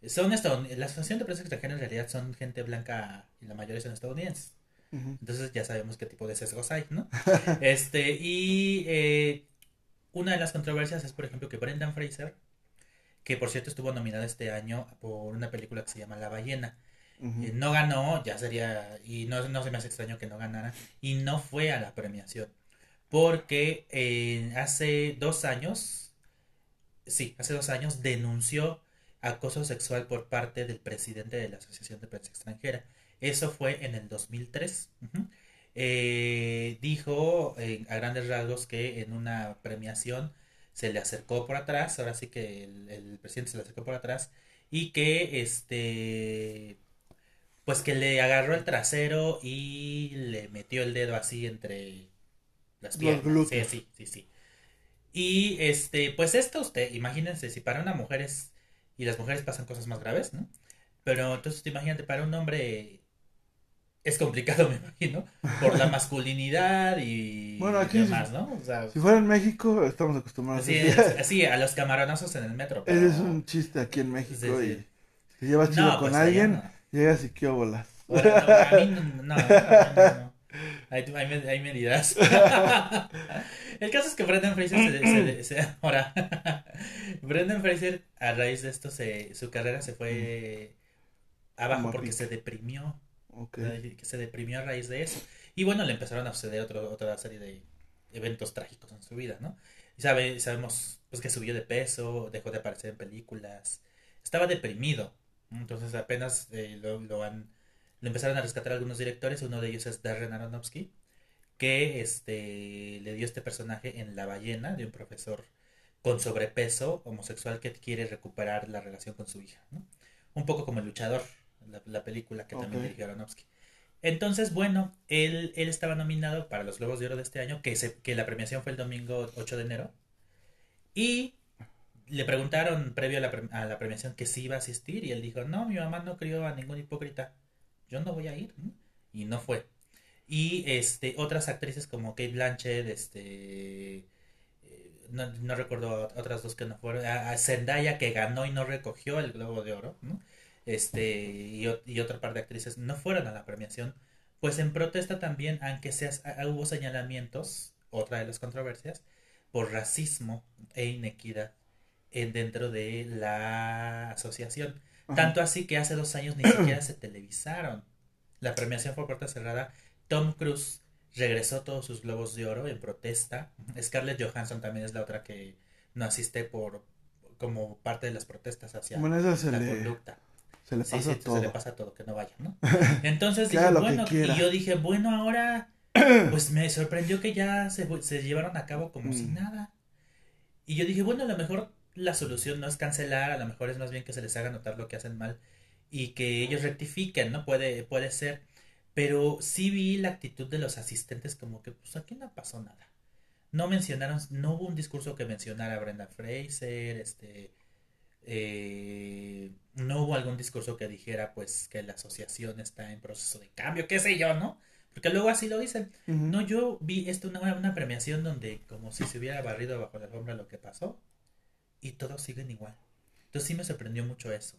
son estadoun- la Asociación de Prensa Extranjera en realidad son gente blanca y la mayoría son estadounidenses. Entonces ya sabemos qué tipo de sesgos hay, ¿no? <laughs> Este, y eh, una de las controversias es, por ejemplo, que Brendan Fraser, que por cierto estuvo nominado este año por una película que se llama La ballena, Eh, no ganó, ya sería, y no, no se me hace extraño que no ganara, y no fue a la premiación, porque eh, hace dos años, sí, hace dos años denunció acoso sexual por parte del presidente de la Asociación de Prensa Extranjera. Eso fue en el 2003. Ujú. Eh, dijo a grandes rasgos que en una premiación se le acercó por atrás, ahora sí que el presidente se le acercó por atrás y que este pues que le agarró el trasero y le metió el dedo así entre las piernas. Sí, sí, sí, sí. Y este, pues esto usted, imagínense, si para una mujer es, y las mujeres pasan cosas más graves, ¿no? Pero entonces imagínate, para un hombre es complicado, <laughs> me imagino, por la masculinidad y Bueno, aquí demás. ¿no? O sea, Si fuera en México, estamos acostumbrados así, a así, a los camaronazos en el metro. Ese pero- es un chiste aquí en México Sí, sí. y si llevas chido No, con pues alguien, no. Llegas y qué bolas. Bueno, no, a mí no, no, no, hay medidas. El caso es que Brendan Fraser se, se- se- ahora Brendan Fraser a raíz de esto se, su carrera se fue abajo Como porque se deprimió, que se deprimió a raíz de eso. Y bueno, le empezaron a suceder otro, otra serie de eventos trágicos en su vida, ¿no? Y sabe, sabemos pues que subió de peso, dejó de aparecer en películas, estaba deprimido. Entonces apenas eh, lo, lo han lo empezaron a rescatar algunos directores, uno de ellos es Darren Aronofsky, que este le dio este personaje en La ballena de un profesor con sobrepeso homosexual que quiere recuperar la relación con su hija, ¿no? Un poco como El luchador, la, la película que también dirigió Aronofsky. Entonces, bueno, él, él estaba nominado para los Globos de Oro de este año, que, se, que la premiación fue el domingo 8 de enero. Y le preguntaron previo a la, a la premiación que sí iba a asistir y él dijo, no, mi mamá no crió a ningún hipócrita, yo no voy a ir. Y no fue. Y este, otras actrices como Kate Blanchett, este, eh, no, no recuerdo otras dos que no fueron, a, Zendaya que ganó y no recogió el Globo de Oro, ¿no? este, y, y otra par de actrices no fueron a la premiación, pues en protesta también, aunque sea, ah, hubo señalamientos, otra de las controversias, por racismo e inequidad dentro de la asociación. Ajá. Tanto así que hace dos años ni siquiera <clears throat> se televisaron. La premiación fue puerta cerrada. Tom Cruise regresó todos sus globos de oro en protesta. Scarlett Johansson también es la otra que no asiste por como parte de las protestas hacia Bueno, eso se la le, conducta. se le Sí, pasa sí, todo. se le pasa todo, que no vaya, ¿no? <laughs> Entonces dije, bueno, y yo dije, bueno, ahora, <clears throat> pues me sorprendió que ya se, se llevaron a cabo como si Mm. nada. Y yo dije, bueno, a lo mejor la solución no es cancelar, a lo mejor es más bien que se les haga notar lo que hacen mal y que ellos rectifiquen, ¿no? Puede, puede ser. Pero sí vi la actitud de los asistentes como que, pues aquí no pasó nada. No mencionaron, no hubo un discurso que mencionara a Brenda Fraser, este, eh, no hubo algún discurso que dijera, pues, que la asociación está en proceso de cambio, qué sé yo, ¿no? Porque luego así lo dicen. No, yo vi esto una, una premiación donde como si se hubiera barrido bajo la alfombra lo que pasó y todos siguen igual. Entonces sí me sorprendió mucho eso.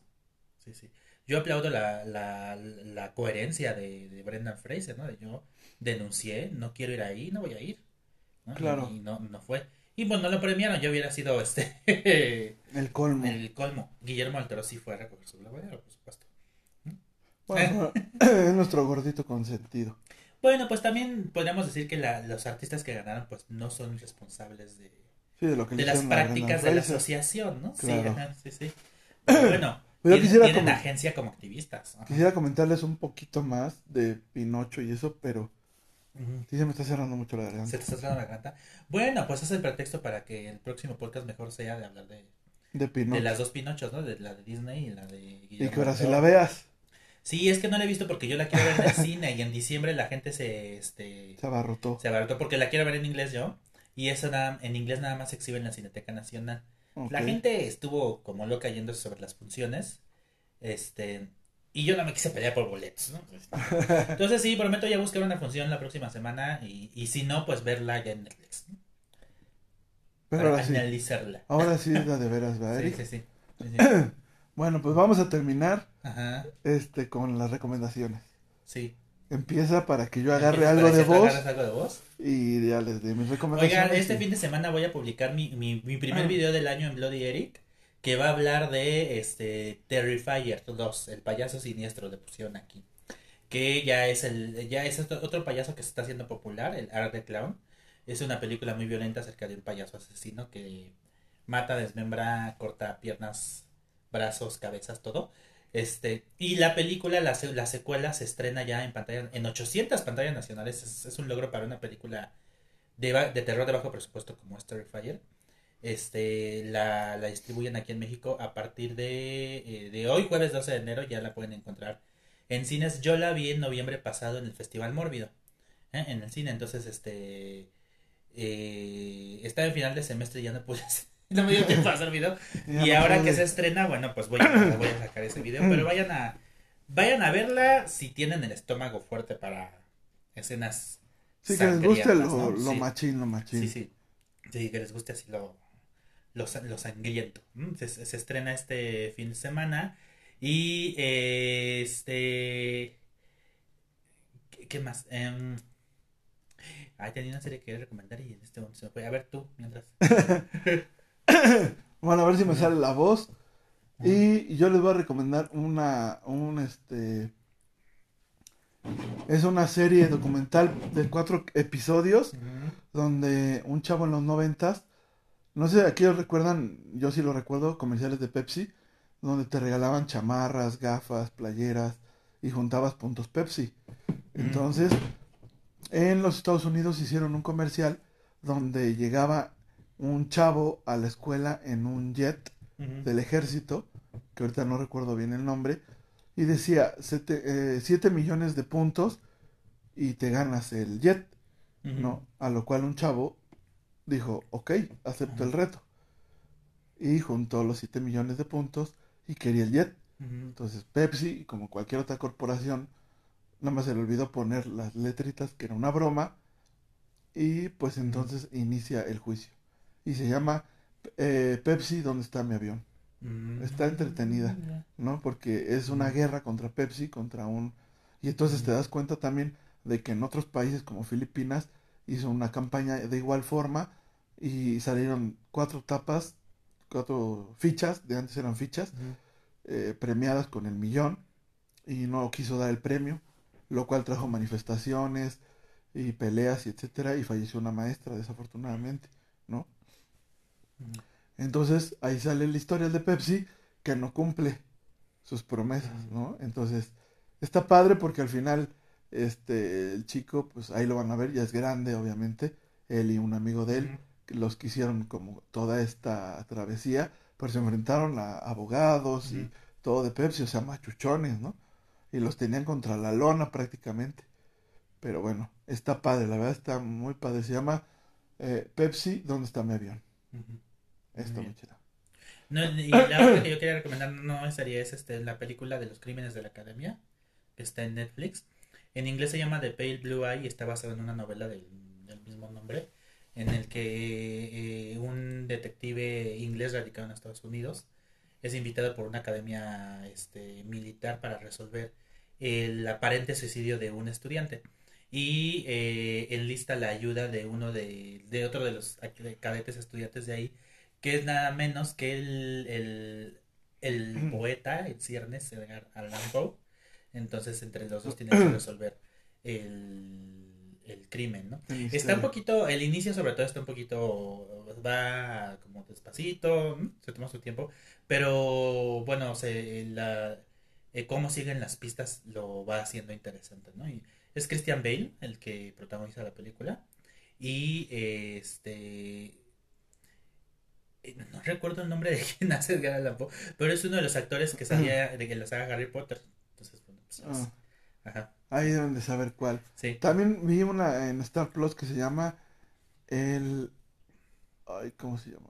Sí, sí. Yo aplaudo la, la, la coherencia de, de Brendan Fraser, ¿no? De yo denuncié, no quiero ir ahí, no voy a ir. ¿no? Claro. Y, no, no fue. Y pues no lo premiaron, yo hubiera sido este <laughs> El colmo. el colmo. Guillermo del Toro sí fue a recoger su global, por supuesto. Bueno, <laughs> es nuestro gordito consentido. Bueno, pues también podríamos decir que la- los artistas que ganaron pues no son responsables de, Sí, de lo que de le las prácticas de la asociación, ¿no? Sí, ajá, sí, sí. <clears throat> Pero bueno, yo tienen, quisiera tienen como- agencia como activistas. ajá. Quisiera comentarles un poquito más de Pinocho y eso, pero sí se me está cerrando mucho la ¿Se garganta. te está cerrando la garganta? Bueno, pues es el pretexto para que el próximo podcast mejor sea de hablar de, De Pinocho. de las dos Pinochos, ¿no? De la de Disney y la de Y Guillermo que ahora Toro. la veas, Sí, es que no la he visto porque yo la quiero ver en el cine y en diciembre la gente se, este, se abarrotó. se abarató porque la quiero ver en inglés yo. Y eso nada, en inglés nada más se exhibe en la Cineteca Nacional. La gente estuvo como loca yendo sobre las funciones. Este. Y yo no me quise pelear por boletos, ¿no? <laughs> Entonces sí, prometo ya buscar una función la próxima semana. Y, y si no, pues verla ya en Netflix. ¿no? Pero Para ahora sí, analizarla. ahora sí es <laughs> la de veras, ¿verdad, Sí, Eric? sí, sí. Sí, sí. <clears throat> Bueno, pues vamos a terminar Ajá. este con las recomendaciones. Sí. Empieza para que yo agarre ¿Para algo de agarres algo de voz? y ya les dé mis recomendaciones. Oigan, este y- fin de semana voy a publicar mi, mi, mi primer Ah. video del año en Bloody Eric, que va a hablar de este Terrifier 2, el payaso siniestro le pusieron aquí. Que ya es el, ya es otro, otro payaso que se está haciendo popular, el Art the Clown. Es una película muy violenta acerca de un payaso asesino que mata, desmembra, corta piernas, brazos, cabezas, todo. Este, y la película, la, la secuela se estrena ya en pantalla, en 800 pantallas nacionales. Es, es un logro para una película de, de terror de bajo presupuesto como es Terrifier. Este, la, la distribuyen aquí en México a partir de, eh, de hoy, jueves 12 de enero, ya la pueden encontrar en cines. Yo la vi en noviembre pasado en el Festival Mórbido, ¿eh? en el cine. Entonces, este, eh, estaba en final de semestre y ya no pude <laughs> hacer- <laughs> no me dio tiempo a hacer video. <laughs> Y ahora que se estrena, bueno, pues voy a, voy a sacar ese video. Pero vayan a, vayan a verla si tienen el estómago fuerte para escenas. Sí, que les guste lo, ¿no? lo Sí. machín, lo machín. Sí, sí. Sí, que les guste así lo, lo, lo sangriento. ¿m? Se, se estrena este fin de semana. Y eh, este. ¿Qué, más? Em, ay, tenía una serie que recomendar y en este momento se me fue. A ver tú, mientras. <laughs> Bueno, a ver si me sale la voz. Y yo les voy a recomendar una, un este, es una serie documental de cuatro episodios donde un chavo en los noventas, no sé, aquí lo recuerdan, yo sí lo recuerdo, comerciales de Pepsi, donde te regalaban chamarras, gafas, playeras y juntabas puntos Pepsi. Entonces, en los Estados Unidos hicieron un comercial donde llegaba un chavo a la escuela en un jet del ejército, que ahorita no recuerdo bien el nombre, y decía 7 millones de puntos y te ganas el jet. ¿no? A lo cual un chavo dijo, ok, acepto el reto. Y juntó los 7 millones de puntos y quería el jet. Entonces Pepsi, como cualquier otra corporación, nada más se le olvidó poner las letritas que era una broma y pues entonces inicia el juicio. Y se llama eh, Pepsi, ¿dónde está mi avión? Mm. Está entretenida. ¿No? Porque es una guerra contra Pepsi, contra un... Y entonces te das cuenta también de que en otros países como Filipinas hizo una campaña de igual forma y salieron cuatro tapas, cuatro fichas, de antes eran fichas, eh, premiadas con el millón y no quiso dar el premio, lo cual trajo manifestaciones y peleas y etcétera y falleció una maestra desafortunadamente, Entonces ahí sale la historia de Pepsi que no cumple sus promesas, ¿no? Entonces está padre porque al final este el chico pues ahí lo van a ver, ya es grande obviamente, él y un amigo de él los que hicieron como toda esta travesía, pues se enfrentaron a abogados y todo de Pepsi, o sea, machuchones, ¿no? Y los tenían contra la lona prácticamente. Pero bueno, está padre, la verdad está muy padre. Se llama eh, Pepsi, ¿dónde está mi avión? Está Muy chida. No, y la otra que yo quería recomendar no sería es este, la película de los crímenes de la academia, que está en Netflix. En inglés se llama The Pale Blue Eye y está basado en una novela del, del mismo nombre, en el que eh, un detective inglés radicado en Estados Unidos es invitado por una academia este, militar para resolver el aparente suicidio de un estudiante y eh, enlista la ayuda de uno de, de otro de los cadetes estudiantes de ahí que es nada menos que el, el, el poeta en ciernes Edgar Allan Poe. Entonces entre los dos tienen que resolver el, el crimen ¿no? El Está un poquito, el inicio sobre todo está un poquito, va como despacito, se toma su tiempo, pero bueno, se, la, eh, cómo siguen las pistas lo va haciendo interesante, ¿no? Y es Christian Bale el que protagoniza la película y eh, este... eh, No recuerdo el nombre de quién <laughs> hace Edgar Allan Poe, pero es uno de los actores que salía de que la saga Harry Potter. Entonces, bueno, pues, es- Ah, ajá, ahí deben de saber cuál. sí. También vi una en Star Plus que se llama El. Ay, ¿cómo se llama?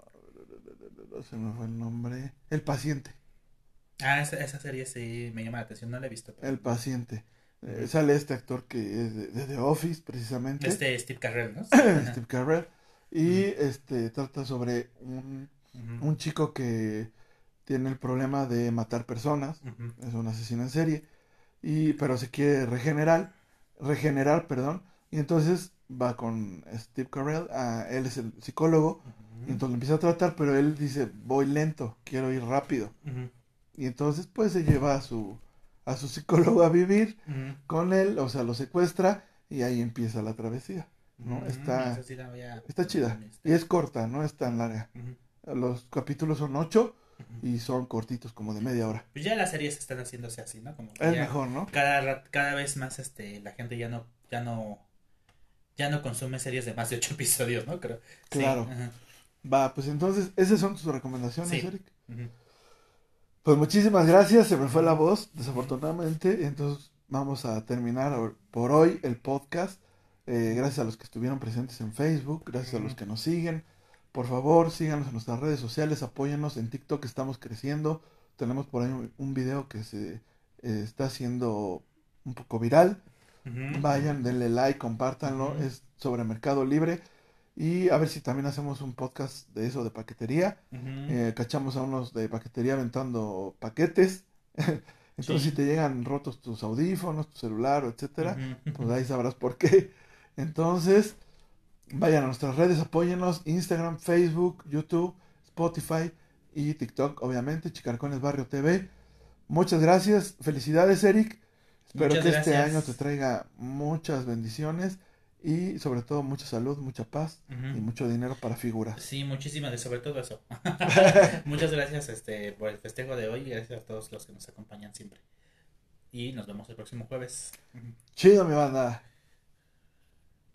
Se me fue el nombre. El paciente. Ah, esa, esa serie sí me llama la atención, no la he visto. pero- El paciente. Eh, sale este actor que es de, de The Office, precisamente. Este Steve Carell, ¿no? <clears throat> Steve Carell. Y este trata sobre un, un chico que tiene el problema de matar personas. Es un asesino en serie. Y, pero se quiere regenerar. Regenerar, perdón. Y entonces va con Steve Carell. ah, él es el psicólogo. Y entonces lo empieza a tratar, pero él dice, voy lento, quiero ir rápido. Y entonces pues se lleva a su, a su psicólogo a vivir con él, o sea, lo secuestra y ahí empieza la travesía. ¿No? Mm, Está- sí Está chida. Está- Y es corta, no es tan larga. Ujú, Los capítulos son ocho y son cortitos, como de media hora. Pues ya las series están haciéndose así, ¿no? Como que Es ya mejor, ¿no? Cada, cada vez más este, la gente ya no, ya no, ya no consume series de más de ocho <laughs> episodios, ¿no? Creo. Claro. Va, pues entonces, esas son tus recomendaciones, Sí. Eric. Pues muchísimas gracias, se me fue la voz, desafortunadamente. Entonces vamos a terminar por hoy el podcast. Eh, gracias a los que estuvieron presentes en Facebook, gracias a los que nos siguen. Por favor, síganos en nuestras redes sociales, apóyennos. En TikTok estamos creciendo. Tenemos por ahí un, un video que se eh, está haciendo un poco viral. Vayan, denle like, compártanlo. Es sobre Mercado Libre. Y a ver si también hacemos un podcast de eso, de paquetería. Eh, cachamos a unos de paquetería aventando paquetes. <laughs> Entonces, Sí. si te llegan rotos tus audífonos, tu celular, etcétera, pues ahí sabrás por qué. Entonces, vayan a nuestras redes, apóyennos: Instagram, Facebook, YouTube, Spotify y TikTok, obviamente. Chicarcones Barrio TV. Muchas gracias. Felicidades, Eric. Espero Muchas que este año te traiga muchas bendiciones y, sobre todo, mucha salud, mucha paz y mucho dinero para figuras. Sí, muchísimas, sobre todo eso. <laughs> <laughs> Muchas gracias este, por el festejo de hoy y gracias a todos los que nos acompañan siempre. Y nos vemos el próximo jueves. Chido, mi banda.